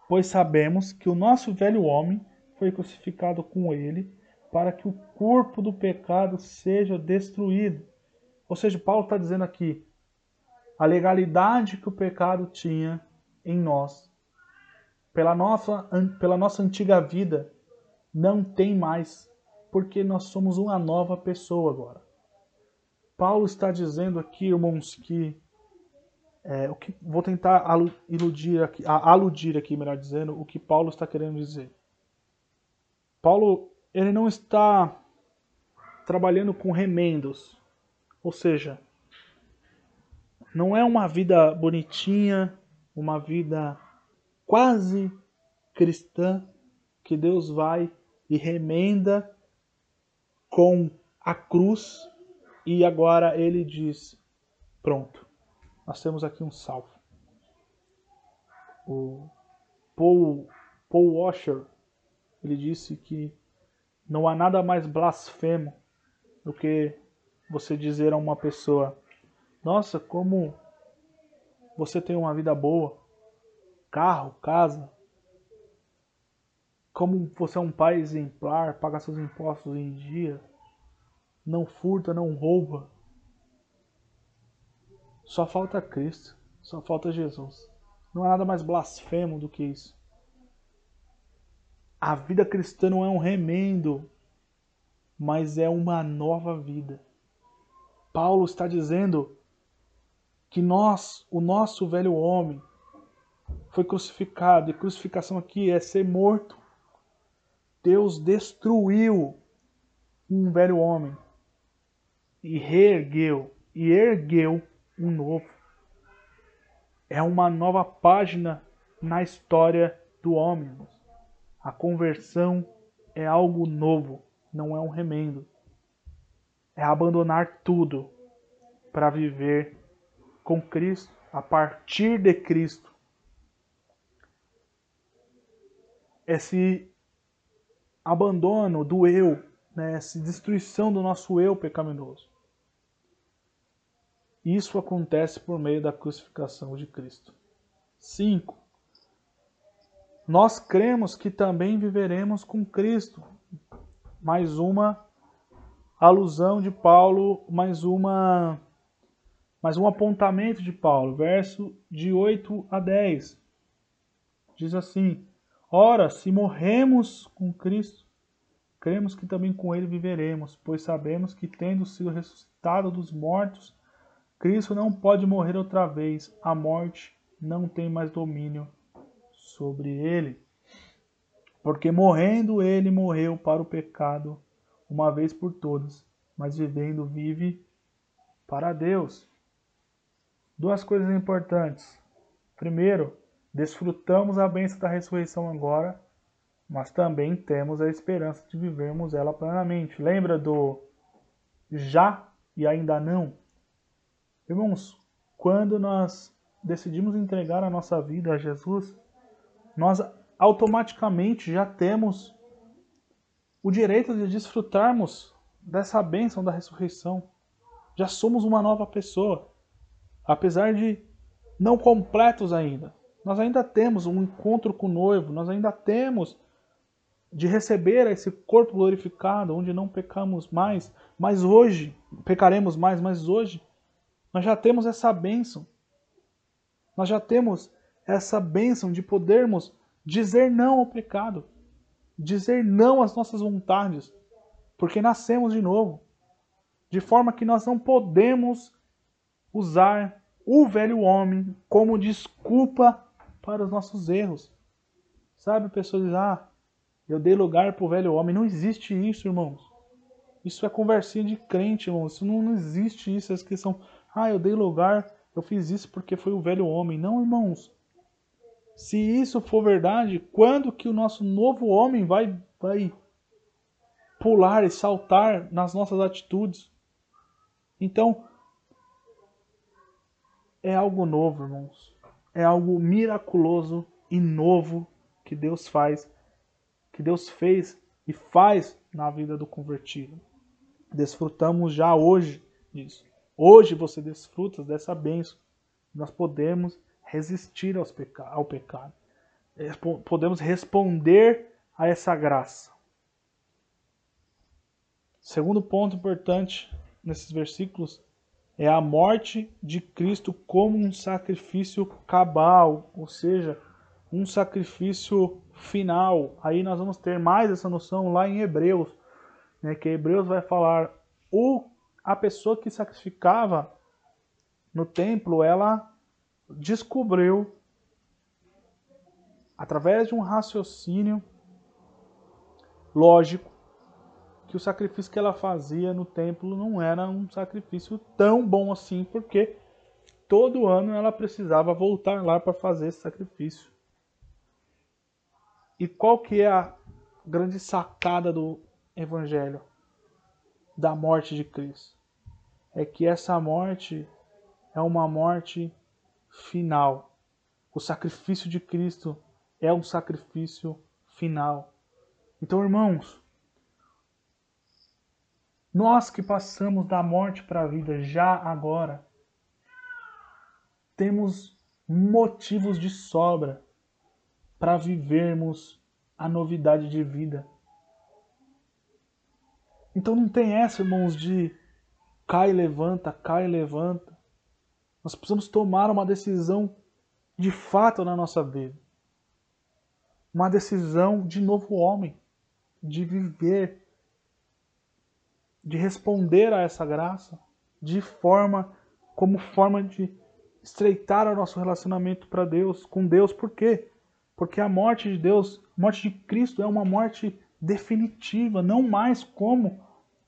Pois sabemos que o nosso velho homem foi crucificado com ele, para que o corpo do pecado seja destruído. Ou seja, Paulo está dizendo aqui: a legalidade que o pecado tinha em nós, pela nossa, pela nossa antiga vida, não tem mais porque nós somos uma nova pessoa agora. Paulo está dizendo aqui, irmãos, que é, o que vou tentar iludir aqui, aludir aqui, melhor dizendo, o que Paulo está querendo dizer. Paulo, ele não está trabalhando com remendos, ou seja, não é uma vida bonitinha, uma vida quase cristã que Deus vai e remenda com a cruz e agora ele diz: Pronto, nós temos aqui um salvo. O Paul, Paul Washer ele disse que não há nada mais blasfemo do que você dizer a uma pessoa: Nossa, como você tem uma vida boa, carro, casa, como você é um pai exemplar, paga seus impostos em dia, não furta, não rouba. Só falta Cristo, só falta Jesus. Não há nada mais blasfemo do que isso. A vida cristã não é um remendo, mas é uma nova vida. Paulo está dizendo que nós, o nosso velho homem, foi crucificado, e crucificação aqui é ser morto Deus destruiu um velho homem e reergueu e ergueu um novo. É uma nova página na história do homem. A conversão é algo novo, não é um remendo. É abandonar tudo para viver com Cristo, a partir de Cristo. É se abandono do eu, né, essa destruição do nosso eu pecaminoso. Isso acontece por meio da crucificação de Cristo. 5. Nós cremos que também viveremos com Cristo. Mais uma alusão de Paulo, mais uma mais um apontamento de Paulo, verso de 8 a 10. Diz assim: Ora, se morremos com Cristo, cremos que também com ele viveremos, pois sabemos que, tendo sido ressuscitado dos mortos, Cristo não pode morrer outra vez. A morte não tem mais domínio sobre ele. Porque morrendo ele morreu para o pecado uma vez por todas, mas vivendo vive para Deus. Duas coisas importantes. Primeiro, desfrutamos a bênção da ressurreição agora, mas também temos a esperança de vivermos ela plenamente. Lembra do já e ainda não? Irmãos, quando nós decidimos entregar a nossa vida a Jesus, nós automaticamente já temos o direito de desfrutarmos dessa bênção da ressurreição. Já somos uma nova pessoa. Apesar de não completos ainda. Nós ainda temos um encontro com o noivo, nós ainda temos de receber esse corpo glorificado, onde não pecamos mais, mas hoje, pecaremos mais, mas hoje, nós já temos essa bênção. Nós já temos essa bênção de podermos dizer não ao pecado, dizer não às nossas vontades, porque nascemos de novo, de forma que nós não podemos usar o velho homem como desculpa para os nossos erros. Sabe, pessoas dizem, ah, eu dei lugar para o velho homem. Não existe isso, irmãos. Isso é conversinha de crente, irmãos. Isso não, não existe isso, essa questão. Ah, eu dei lugar, eu fiz isso porque foi o velho homem. Não, irmãos. Se isso for verdade, quando que o nosso novo homem vai, vai pular e saltar nas nossas atitudes? Então, é algo novo, irmãos. É algo miraculoso e novo que Deus faz, que Deus fez e faz na vida do convertido. Desfrutamos já hoje disso. Hoje você desfruta dessa bênção. Nós podemos resistir peca ao pecado. Podemos responder a essa graça. Segundo ponto importante nesses versículos é a morte de Cristo como um sacrifício cabal, ou seja, um sacrifício final. Aí nós vamos ter mais essa noção lá em Hebreus, né, que Hebreus vai falar o a pessoa que sacrificava no templo, ela descobriu, através de um raciocínio lógico, que o sacrifício que ela fazia no templo não era um sacrifício tão bom assim, porque todo ano ela precisava voltar lá para fazer esse sacrifício. E qual que é a grande sacada do evangelho da morte de Cristo? É que essa morte é uma morte final. O sacrifício de Cristo é um sacrifício final. Então, irmãos, nós que passamos da morte para a vida já agora, temos motivos de sobra para vivermos a novidade de vida. Então não tem essa, irmãos, de cai e levanta, cai e levanta. Nós precisamos tomar uma decisão de fato na nossa vida. Uma decisão de novo homem, de viver, de responder a essa graça de forma como forma de estreitar o nosso relacionamento para Deus, com Deus. Por quê? Porque a morte de Deus, a morte de Cristo é uma morte definitiva, não mais como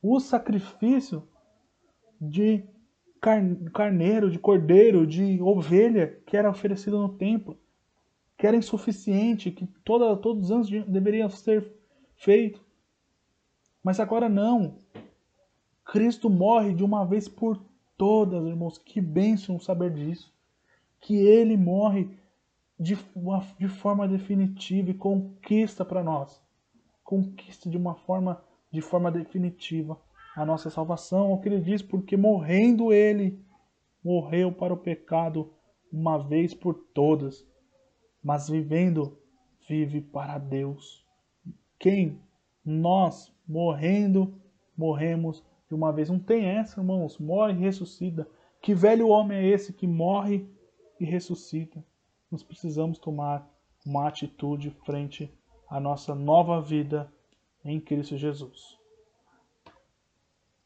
o sacrifício de carneiro, de cordeiro, de ovelha que era oferecido no templo, que era insuficiente, que toda, todos os anos deveriam ser feito. Mas agora não. Cristo morre de uma vez por todas, irmãos. Que bênção saber disso. Que ele morre de, de forma definitiva e conquista para nós. Conquista de uma forma, de forma definitiva a nossa salvação, o que ele diz, porque morrendo ele, morreu para o pecado uma vez por todas, mas vivendo, vive para Deus. Quem? Nós, morrendo, morremos de uma vez. Não tem essa, irmãos. Morre e ressuscita. Que velho homem é esse que morre e ressuscita? Nós precisamos tomar uma atitude frente à nossa nova vida em Cristo Jesus.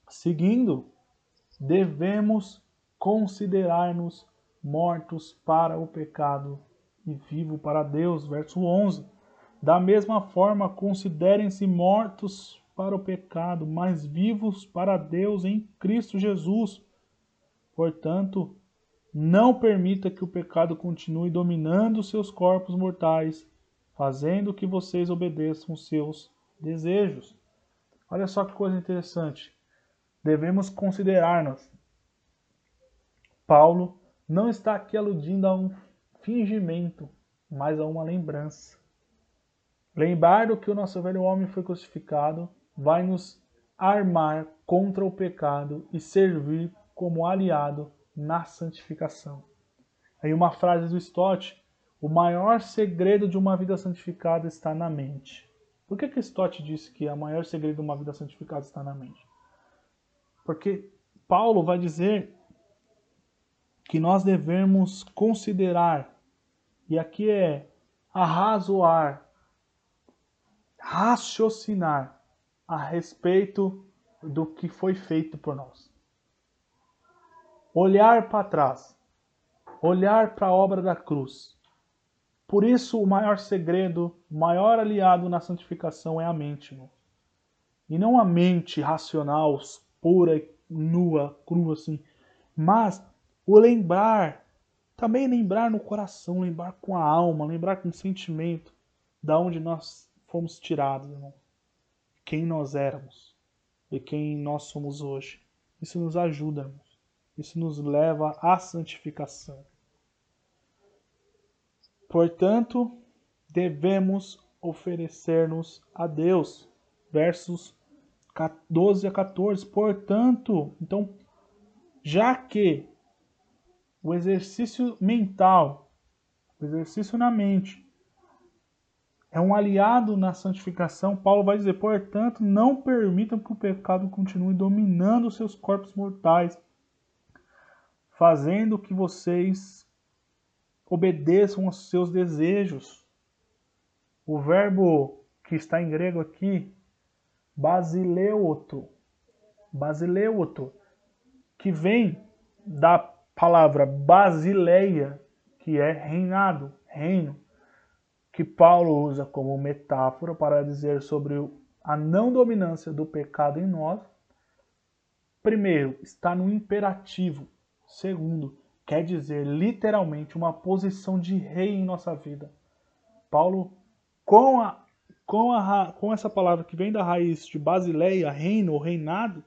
Seguindo, devemos considerar-nos mortos para o pecado e vivo para Deus. Verso 11. Da mesma forma, considerem-se mortos para o pecado, mas vivos para Deus em Cristo Jesus. Portanto, não permita que o pecado continue dominando seus corpos mortais, fazendo que vocês obedeçam seus desejos. Olha só que coisa interessante. Devemos considerar-nos. Paulo não está aqui aludindo a um fingimento, mas a uma lembrança. Lembrar do que o nosso velho homem foi crucificado vai nos armar contra o pecado e servir como aliado na santificação. Aí uma frase do Stott: o maior segredo de uma vida santificada está na mente. Por que que Stott disse que o maior segredo de uma vida santificada está na mente? Porque Paulo vai dizer que nós devemos considerar, e aqui é arrazoar, raciocinar a respeito do que foi feito por nós. Olhar para trás, olhar para a obra da cruz. Por isso, o maior segredo, o maior aliado na santificação é a mente. Irmão. E não a mente racional, pura, nua, crua assim, mas o lembrar, também lembrar no coração, lembrar com a alma, lembrar com o sentimento da onde nós fomos tirados, irmão. Quem nós éramos e quem nós somos hoje. Isso nos ajuda. Isso nos leva à santificação. Portanto, devemos oferecer-nos a Deus. Versos 12 a 14. Portanto, então, já que o exercício mental, o exercício na mente, é um aliado na santificação. Paulo vai dizer, portanto, não permitam que o pecado continue dominando seus corpos mortais, fazendo que vocês obedeçam aos seus desejos. O verbo que está em grego aqui, basileuto, basileuto, que vem da palavra basileia, que é reinado, reino, que Paulo usa como metáfora para dizer sobre a não dominância do pecado em nós. Primeiro, está no imperativo. Segundo, quer dizer literalmente uma posição de rei em nossa vida. Paulo, com, a, com, a, com essa palavra que vem da raiz de basileia, reino ou reinado,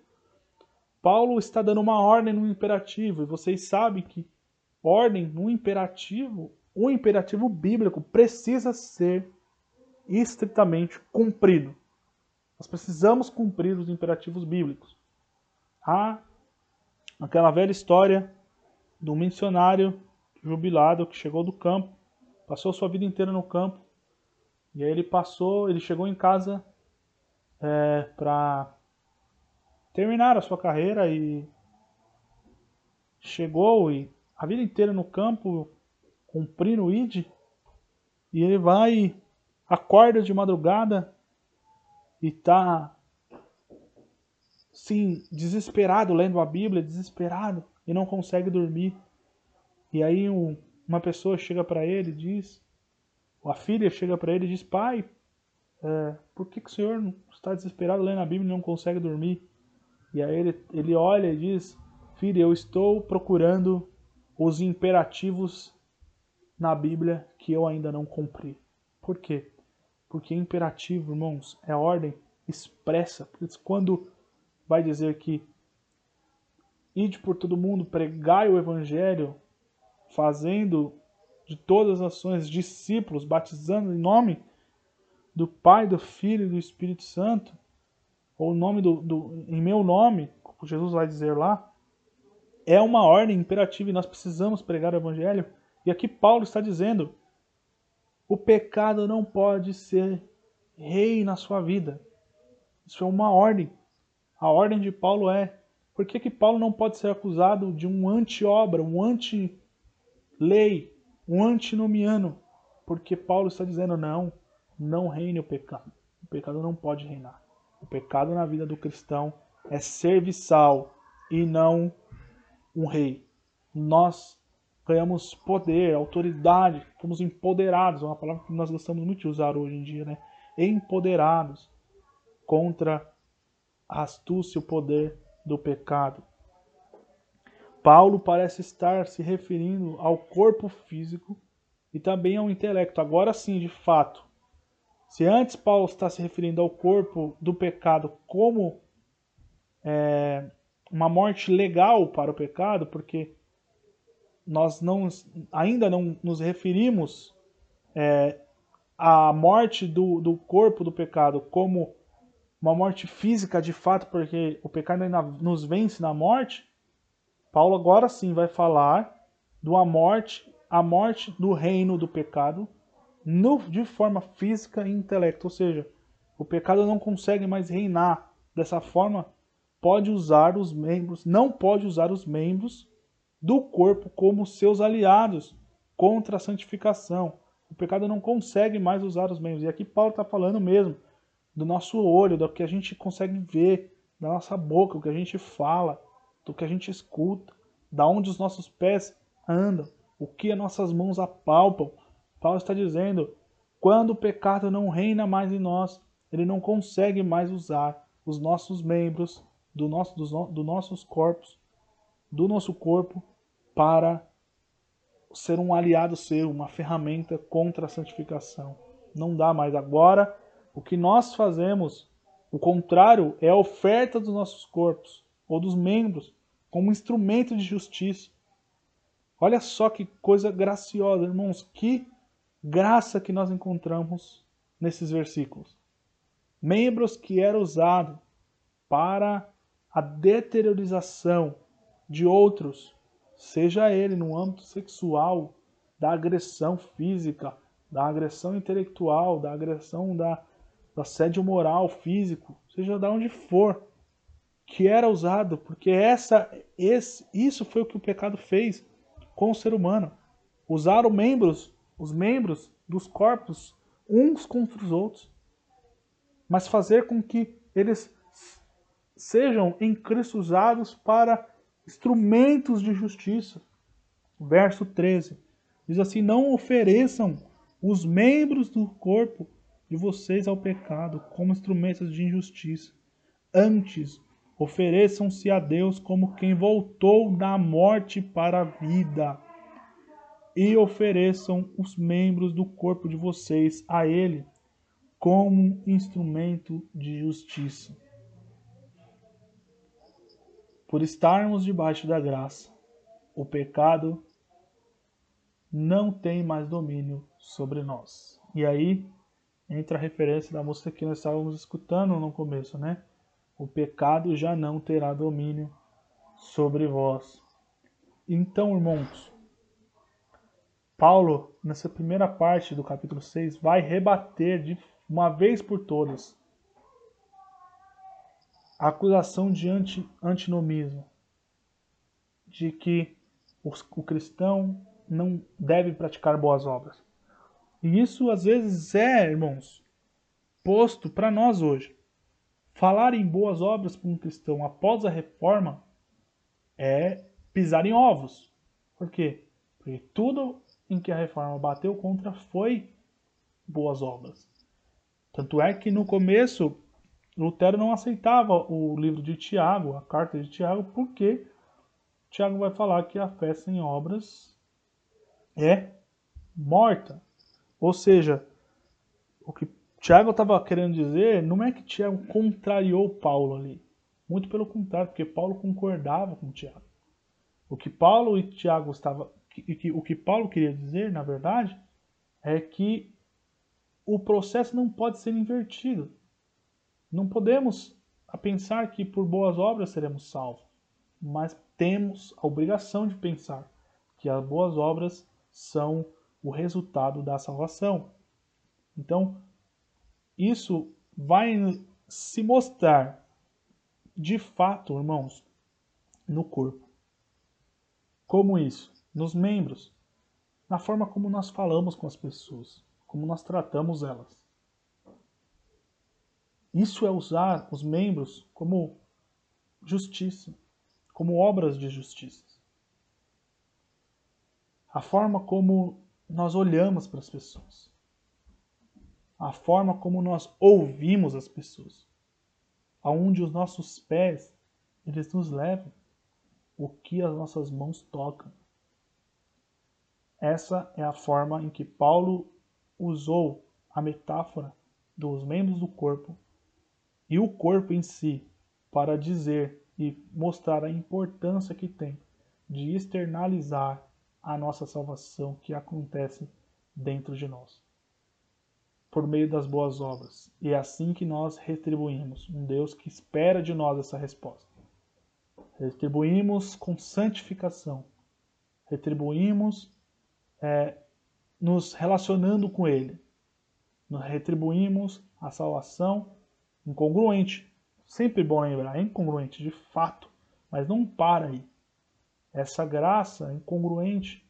Paulo está dando uma ordem no imperativo, e vocês sabem que ordem no imperativo, o imperativo bíblico precisa ser estritamente cumprido. Nós precisamos cumprir os imperativos bíblicos. Há aquela velha história do missionário jubilado que chegou do campo, passou sua vida inteira no campo, e aí ele passou, ele chegou em casa é, para terminaram a sua carreira e chegou e a vida inteira no campo cumprindo o ID e ele vai acorda de madrugada e tá sim desesperado lendo a Bíblia, desesperado e não consegue dormir. E aí um, uma pessoa chega para ele e diz, a filha chega para ele e diz, pai, é, por que, que o senhor está desesperado lendo a Bíblia e não consegue dormir? E aí ele, ele olha e diz: Filho, eu estou procurando os imperativos na Bíblia que eu ainda não cumpri. Por quê? Porque imperativo, irmãos, é ordem expressa. Quando vai dizer que ide por todo mundo, pregai o evangelho, fazendo de todas as ações discípulos, batizando em nome do Pai, do Filho e do Espírito Santo, ou nome do, do, em meu nome, como Jesus vai dizer lá, é uma ordem imperativa e nós precisamos pregar o evangelho. E aqui Paulo está dizendo: o pecado não pode ser rei na sua vida. Isso é uma ordem. A ordem de Paulo é: por que, que Paulo não pode ser acusado de um anti-obra, um anti-lei, um antinomiano? Porque Paulo está dizendo: não, não reine o pecado. O pecado não pode reinar. O pecado na vida do cristão é serviçal e não um rei. Nós ganhamos poder, autoridade, fomos empoderados, é uma palavra que nós gostamos muito de usar hoje em dia, né? Empoderados contra a astúcia e o poder do pecado. Paulo parece estar se referindo ao corpo físico e também ao intelecto. Agora sim, de fato. Se antes Paulo está se referindo ao corpo do pecado como é, uma morte legal para o pecado, porque nós não, ainda não nos referimos é, à morte do, do corpo do pecado como uma morte física de fato, porque o pecado ainda nos vence na morte, Paulo agora sim vai falar de uma morte, a morte do reino do pecado, no, de forma física e intelecto. Ou seja, o pecado não consegue mais reinar dessa forma, pode usar os membros, não pode usar os membros do corpo como seus aliados contra a santificação. O pecado não consegue mais usar os membros. E aqui Paulo está falando mesmo do nosso olho, do que a gente consegue ver, da nossa boca, o que a gente fala, do que a gente escuta, da onde os nossos pés andam, o que as nossas mãos apalpam. Paulo está dizendo: quando o pecado não reina mais em nós, ele não consegue mais usar os nossos membros do nosso, dos, do nossos corpos, do nosso corpo, para ser um aliado seu, uma ferramenta contra a santificação. Não dá mais agora. O que nós fazemos, o contrário, é a oferta dos nossos corpos ou dos membros como instrumento de justiça. Olha só que coisa graciosa, irmãos, que graça que nós encontramos nesses versículos. Membros que era usado para a deteriorização de outros, seja ele no âmbito sexual, da agressão física, da agressão intelectual, da agressão da, do assédio moral, físico, seja de onde for, que era usado, porque essa, esse, isso foi o que o pecado fez com o ser humano. Usaram membros, os membros dos corpos uns contra os outros, mas fazer com que eles sejam em Cristo usados para instrumentos de justiça. Verso 13 diz assim: Não ofereçam os membros do corpo de vocês ao pecado como instrumentos de injustiça. Antes, ofereçam-se a Deus como quem voltou da morte para a vida. E ofereçam os membros do corpo de vocês a Ele como instrumento de justiça por estarmos debaixo da graça, o pecado não tem mais domínio sobre nós. E aí entra a referência da música que nós estávamos escutando no começo, né? O pecado já não terá domínio sobre vós. Então, irmãos, Paulo, nessa primeira parte do capítulo 6, vai rebater de uma vez por todas a acusação de anti, antinomismo, de que os, o cristão não deve praticar boas obras. E isso às vezes é, irmãos, posto para nós hoje. Falar em boas obras para um cristão após a reforma é pisar em ovos. Por quê? Porque tudo em que a reforma bateu contra foi boas obras. Tanto é que no começo Lutero não aceitava o livro de Tiago, a carta de Tiago, porque Tiago vai falar que a fé sem obras é morta. Ou seja, o que Tiago estava querendo dizer não é que Tiago contrariou Paulo ali. Muito pelo contrário, porque Paulo concordava com Tiago. O que Paulo e Tiago estava, o que Paulo queria dizer, na verdade, é que o processo não pode ser invertido. Não podemos pensar que por boas obras seremos salvos, mas temos a obrigação de pensar que as boas obras são o resultado da salvação. Então, isso vai se mostrar de fato, irmãos, no corpo. Como isso? Nos membros, na forma como nós falamos com as pessoas, como nós tratamos elas. Isso é usar os membros como justiça, como obras de justiça. a forma como nós olhamos para as pessoas, a forma como nós ouvimos as pessoas, aonde os nossos pés eles nos levam, o que as nossas mãos tocam. Essa é a forma em que Paulo usou a metáfora dos membros do corpo e o corpo em si para dizer e mostrar a importância que tem de externalizar a nossa salvação que acontece dentro de nós, por meio das boas obras. E é assim que nós retribuímos, um Deus que espera de nós essa resposta. Retribuímos com santificação, retribuímos é, nos relacionando com Ele, nos retribuímos a salvação incongruente. Sempre bom lembrar, é incongruente de fato, mas não para aí. Essa graça incongruente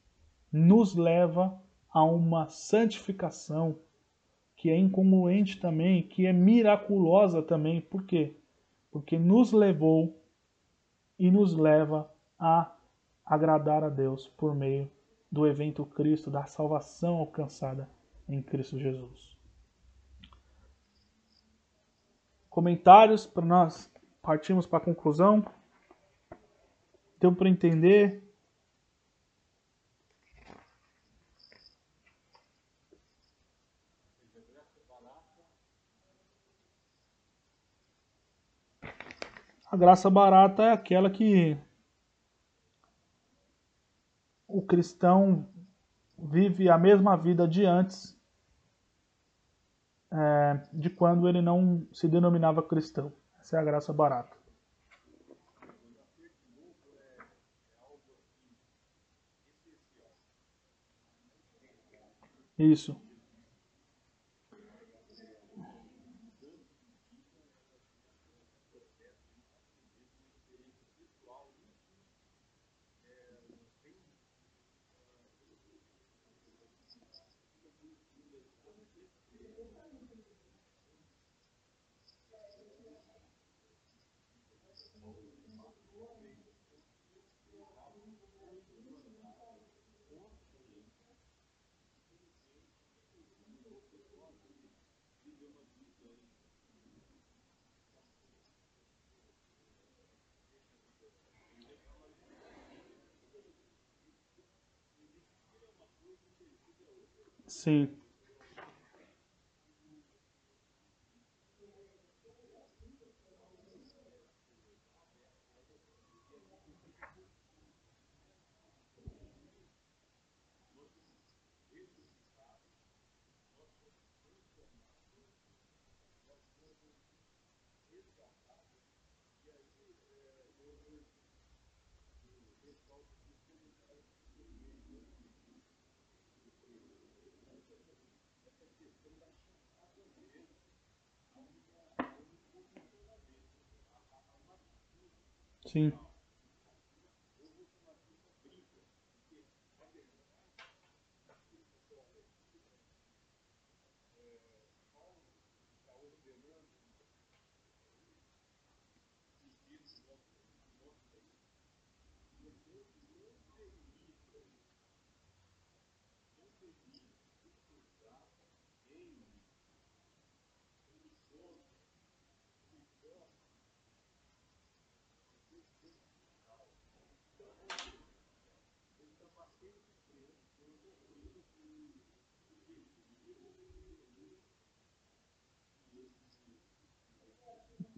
nos leva a uma santificação que é incongruente também, que é miraculosa também. Por quê? Porque nos levou e nos leva a agradar a Deus por meio do evento Cristo, da salvação alcançada em Cristo Jesus. Comentários para nós partirmos para a conclusão. Deu para entender? A graça barata é aquela que o cristão vive a mesma vida de antes, é, de quando ele não se denominava cristão. Essa é a graça barata. Isso. Sim. Sim.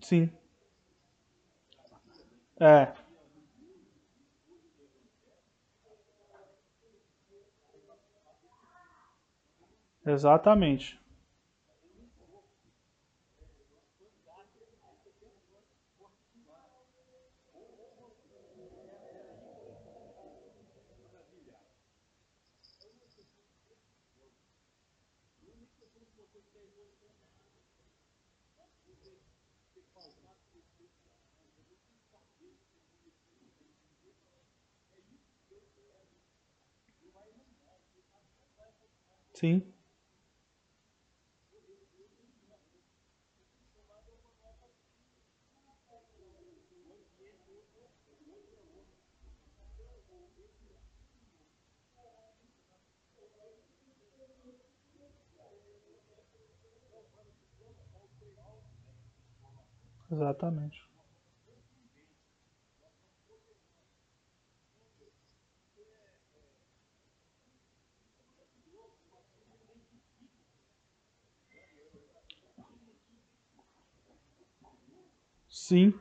Sim. É. Exatamente. Sim. Exatamente. Sim.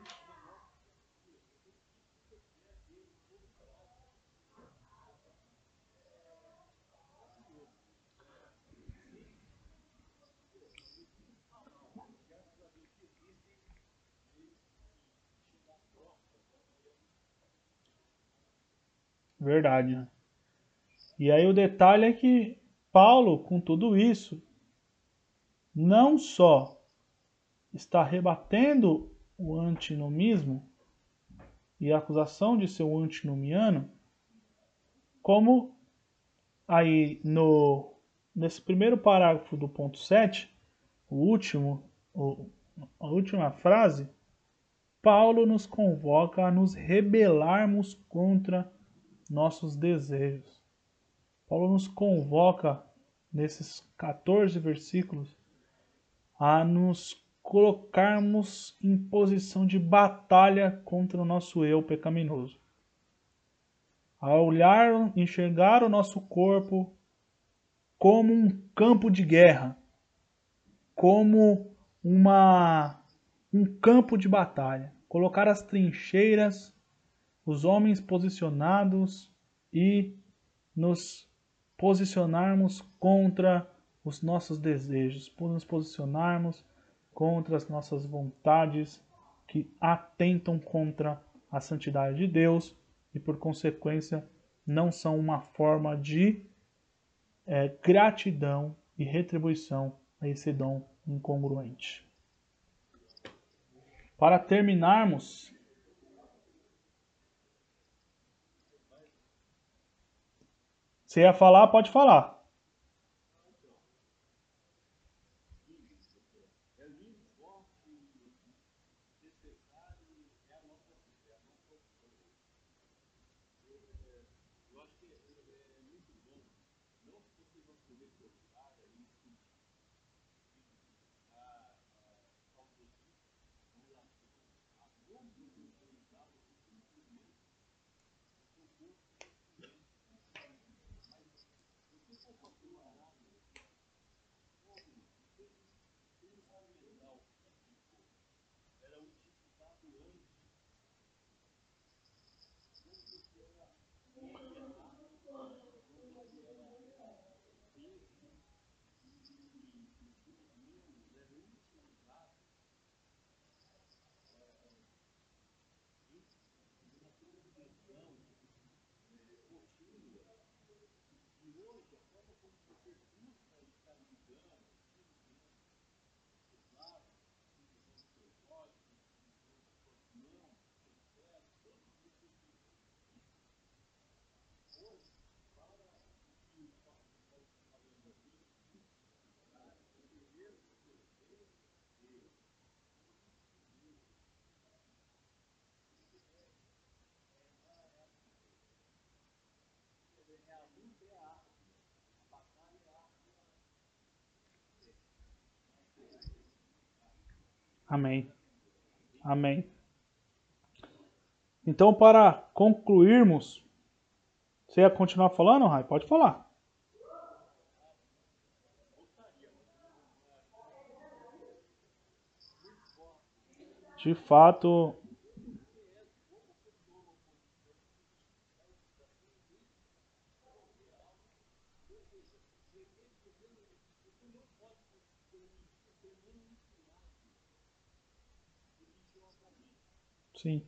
Verdade. E aí o detalhe é que Paulo, com tudo isso, não só está rebatendo o antinomismo e a acusação de ser um antinomiano, como aí no nesse primeiro parágrafo do ponto 7, o último, o, a última frase, Paulo nos convoca a nos rebelarmos contra nossos desejos. Paulo nos convoca nesses 14 versículos a nos colocarmos em posição de batalha contra o nosso eu pecaminoso. A olhar, enxergar o nosso corpo como um campo de guerra, como uma um campo de batalha, colocar as trincheiras os homens posicionados e nos posicionarmos contra os nossos desejos, nos posicionarmos contra as nossas vontades que atentam contra a santidade de Deus e, por consequência, não são uma forma de é, gratidão e retribuição a esse dom incongruente. Para terminarmos, Você ia falar, pode falar. Amém. Amém. Então, para concluirmos, você ia continuar falando, Rai? Pode falar. De fato, Sim.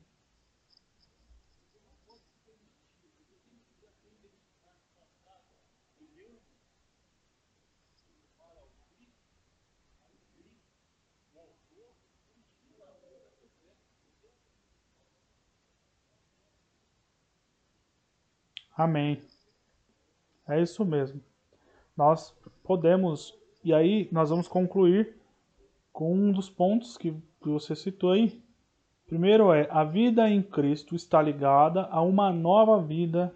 Amém. É isso mesmo. Nós podemos, e aí nós vamos concluir com um dos pontos que você citou aí, Primeiro é, a vida em Cristo está ligada a uma nova vida,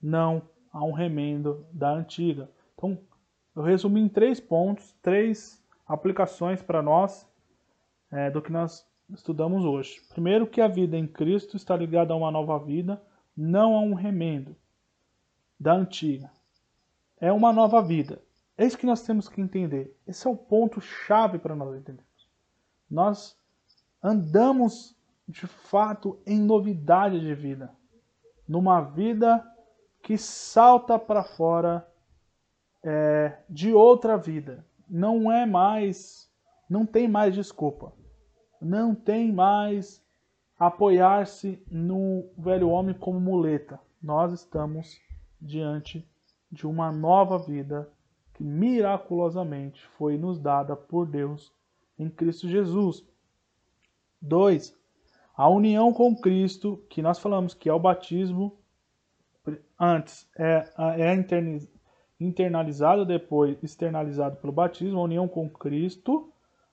não a um remendo da antiga. Então, eu resumi em três pontos, três aplicações para nós é, do que nós estudamos hoje. Primeiro, que a vida em Cristo está ligada a uma nova vida, não a um remendo da antiga. É uma nova vida. É isso que nós temos que entender. Esse é o ponto chave para nós entendermos. Nós andamos de fato em novidade de vida, numa vida que salta para fora é, de outra vida. Não é mais, não tem mais desculpa, não tem mais apoiar-se no velho homem como muleta. Nós estamos diante de uma nova vida que miraculosamente foi nos dada por Deus em Cristo Jesus. 2. A união com Cristo, que nós falamos que é o batismo, antes é, é internalizado, depois externalizado pelo batismo, a união com Cristo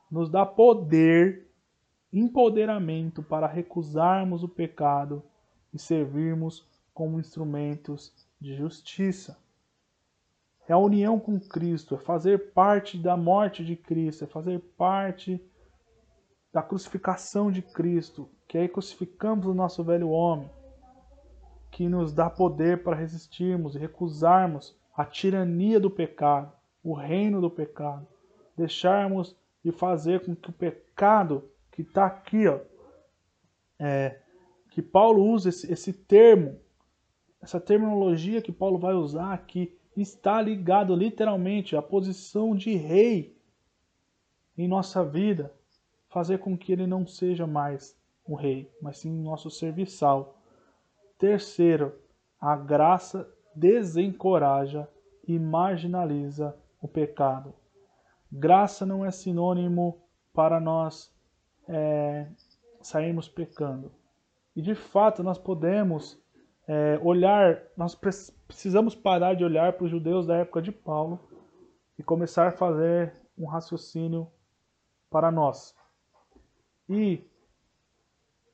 nos dá poder, empoderamento para recusarmos o pecado e servirmos como instrumentos de justiça. É a união com Cristo, é fazer parte da morte de Cristo, é fazer parte da crucificação de Cristo, que aí crucificamos o nosso velho homem, que nos dá poder para resistirmos e recusarmos a tirania do pecado, o reino do pecado, deixarmos de fazer com que o pecado que está aqui, ó, é, que Paulo usa esse, esse termo, essa terminologia que Paulo vai usar aqui, está ligado literalmente à posição de rei em nossa vida, fazer com que ele não seja mais o rei, mas sim nosso serviçal. Terceiro, a graça desencoraja e marginaliza o pecado. Graça não é sinônimo para nós é, sairmos pecando. E de fato nós podemos é, olhar, nós precisamos parar de olhar para os judeus da época de Paulo e começar a fazer um raciocínio para nós. E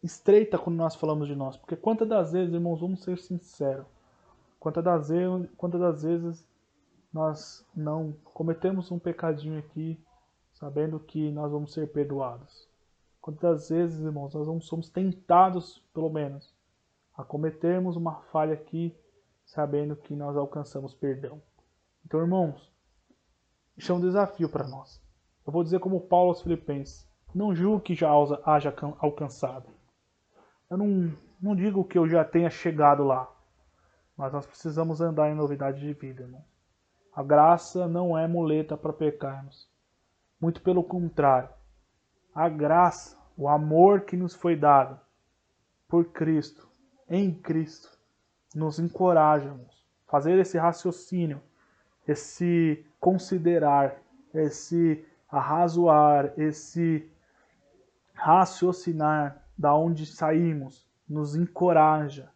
estreita quando nós falamos de nós. Porque quantas das vezes, irmãos, vamos ser sinceros, quantas das vezes, quantas das vezes nós não cometemos um pecadinho aqui, sabendo que nós vamos ser perdoados. Quantas vezes, irmãos, nós não somos tentados, pelo menos, a cometermos uma falha aqui, sabendo que nós alcançamos perdão. Então, irmãos, isso é um desafio para nós. Eu vou dizer como Paulo aos Filipenses: não julgue que já haja alcançado eu não, não digo que eu já tenha chegado lá, mas nós precisamos andar em novidade de vida, irmão. A graça não é muleta para pecarmos. Muito pelo contrário. A graça, o amor que nos foi dado por Cristo, em Cristo, nos encoraja, irmãos. Fazer esse raciocínio, esse considerar, esse arrazoar, esse raciocinar da onde saímos nos encoraja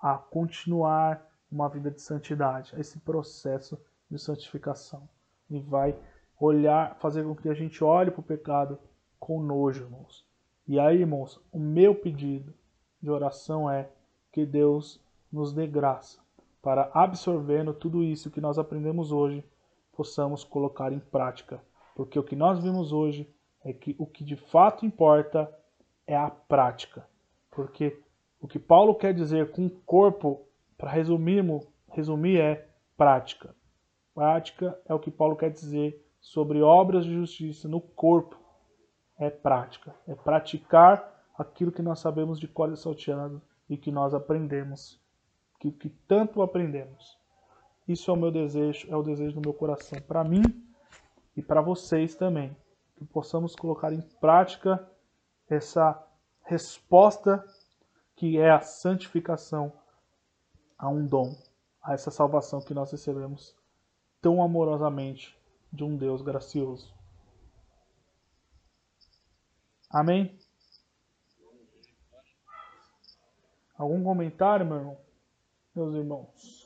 a continuar uma vida de santidade, esse processo de santificação. E vai olhar, fazer com que a gente olhe para o pecado com nojo, irmãos. E aí, irmãos, o meu pedido de oração é que Deus nos dê graça para, absorvendo tudo isso que nós aprendemos hoje, possamos colocar em prática. Porque o que nós vimos hoje é que o que de fato importa é a prática. Porque o que Paulo quer dizer com corpo, para resumir, é prática. Prática é o que Paulo quer dizer sobre obras de justiça no corpo. É prática. É praticar aquilo que nós sabemos de cor e salteado e que nós aprendemos. Que, que tanto aprendemos. Isso é o meu desejo, é o desejo do meu coração para mim e para vocês também. Que possamos colocar em prática essa resposta que é a santificação a um dom, a essa salvação que nós recebemos tão amorosamente de um Deus gracioso. Amém? Algum comentário, meu irmão? Meus irmãos?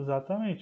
Exatamente.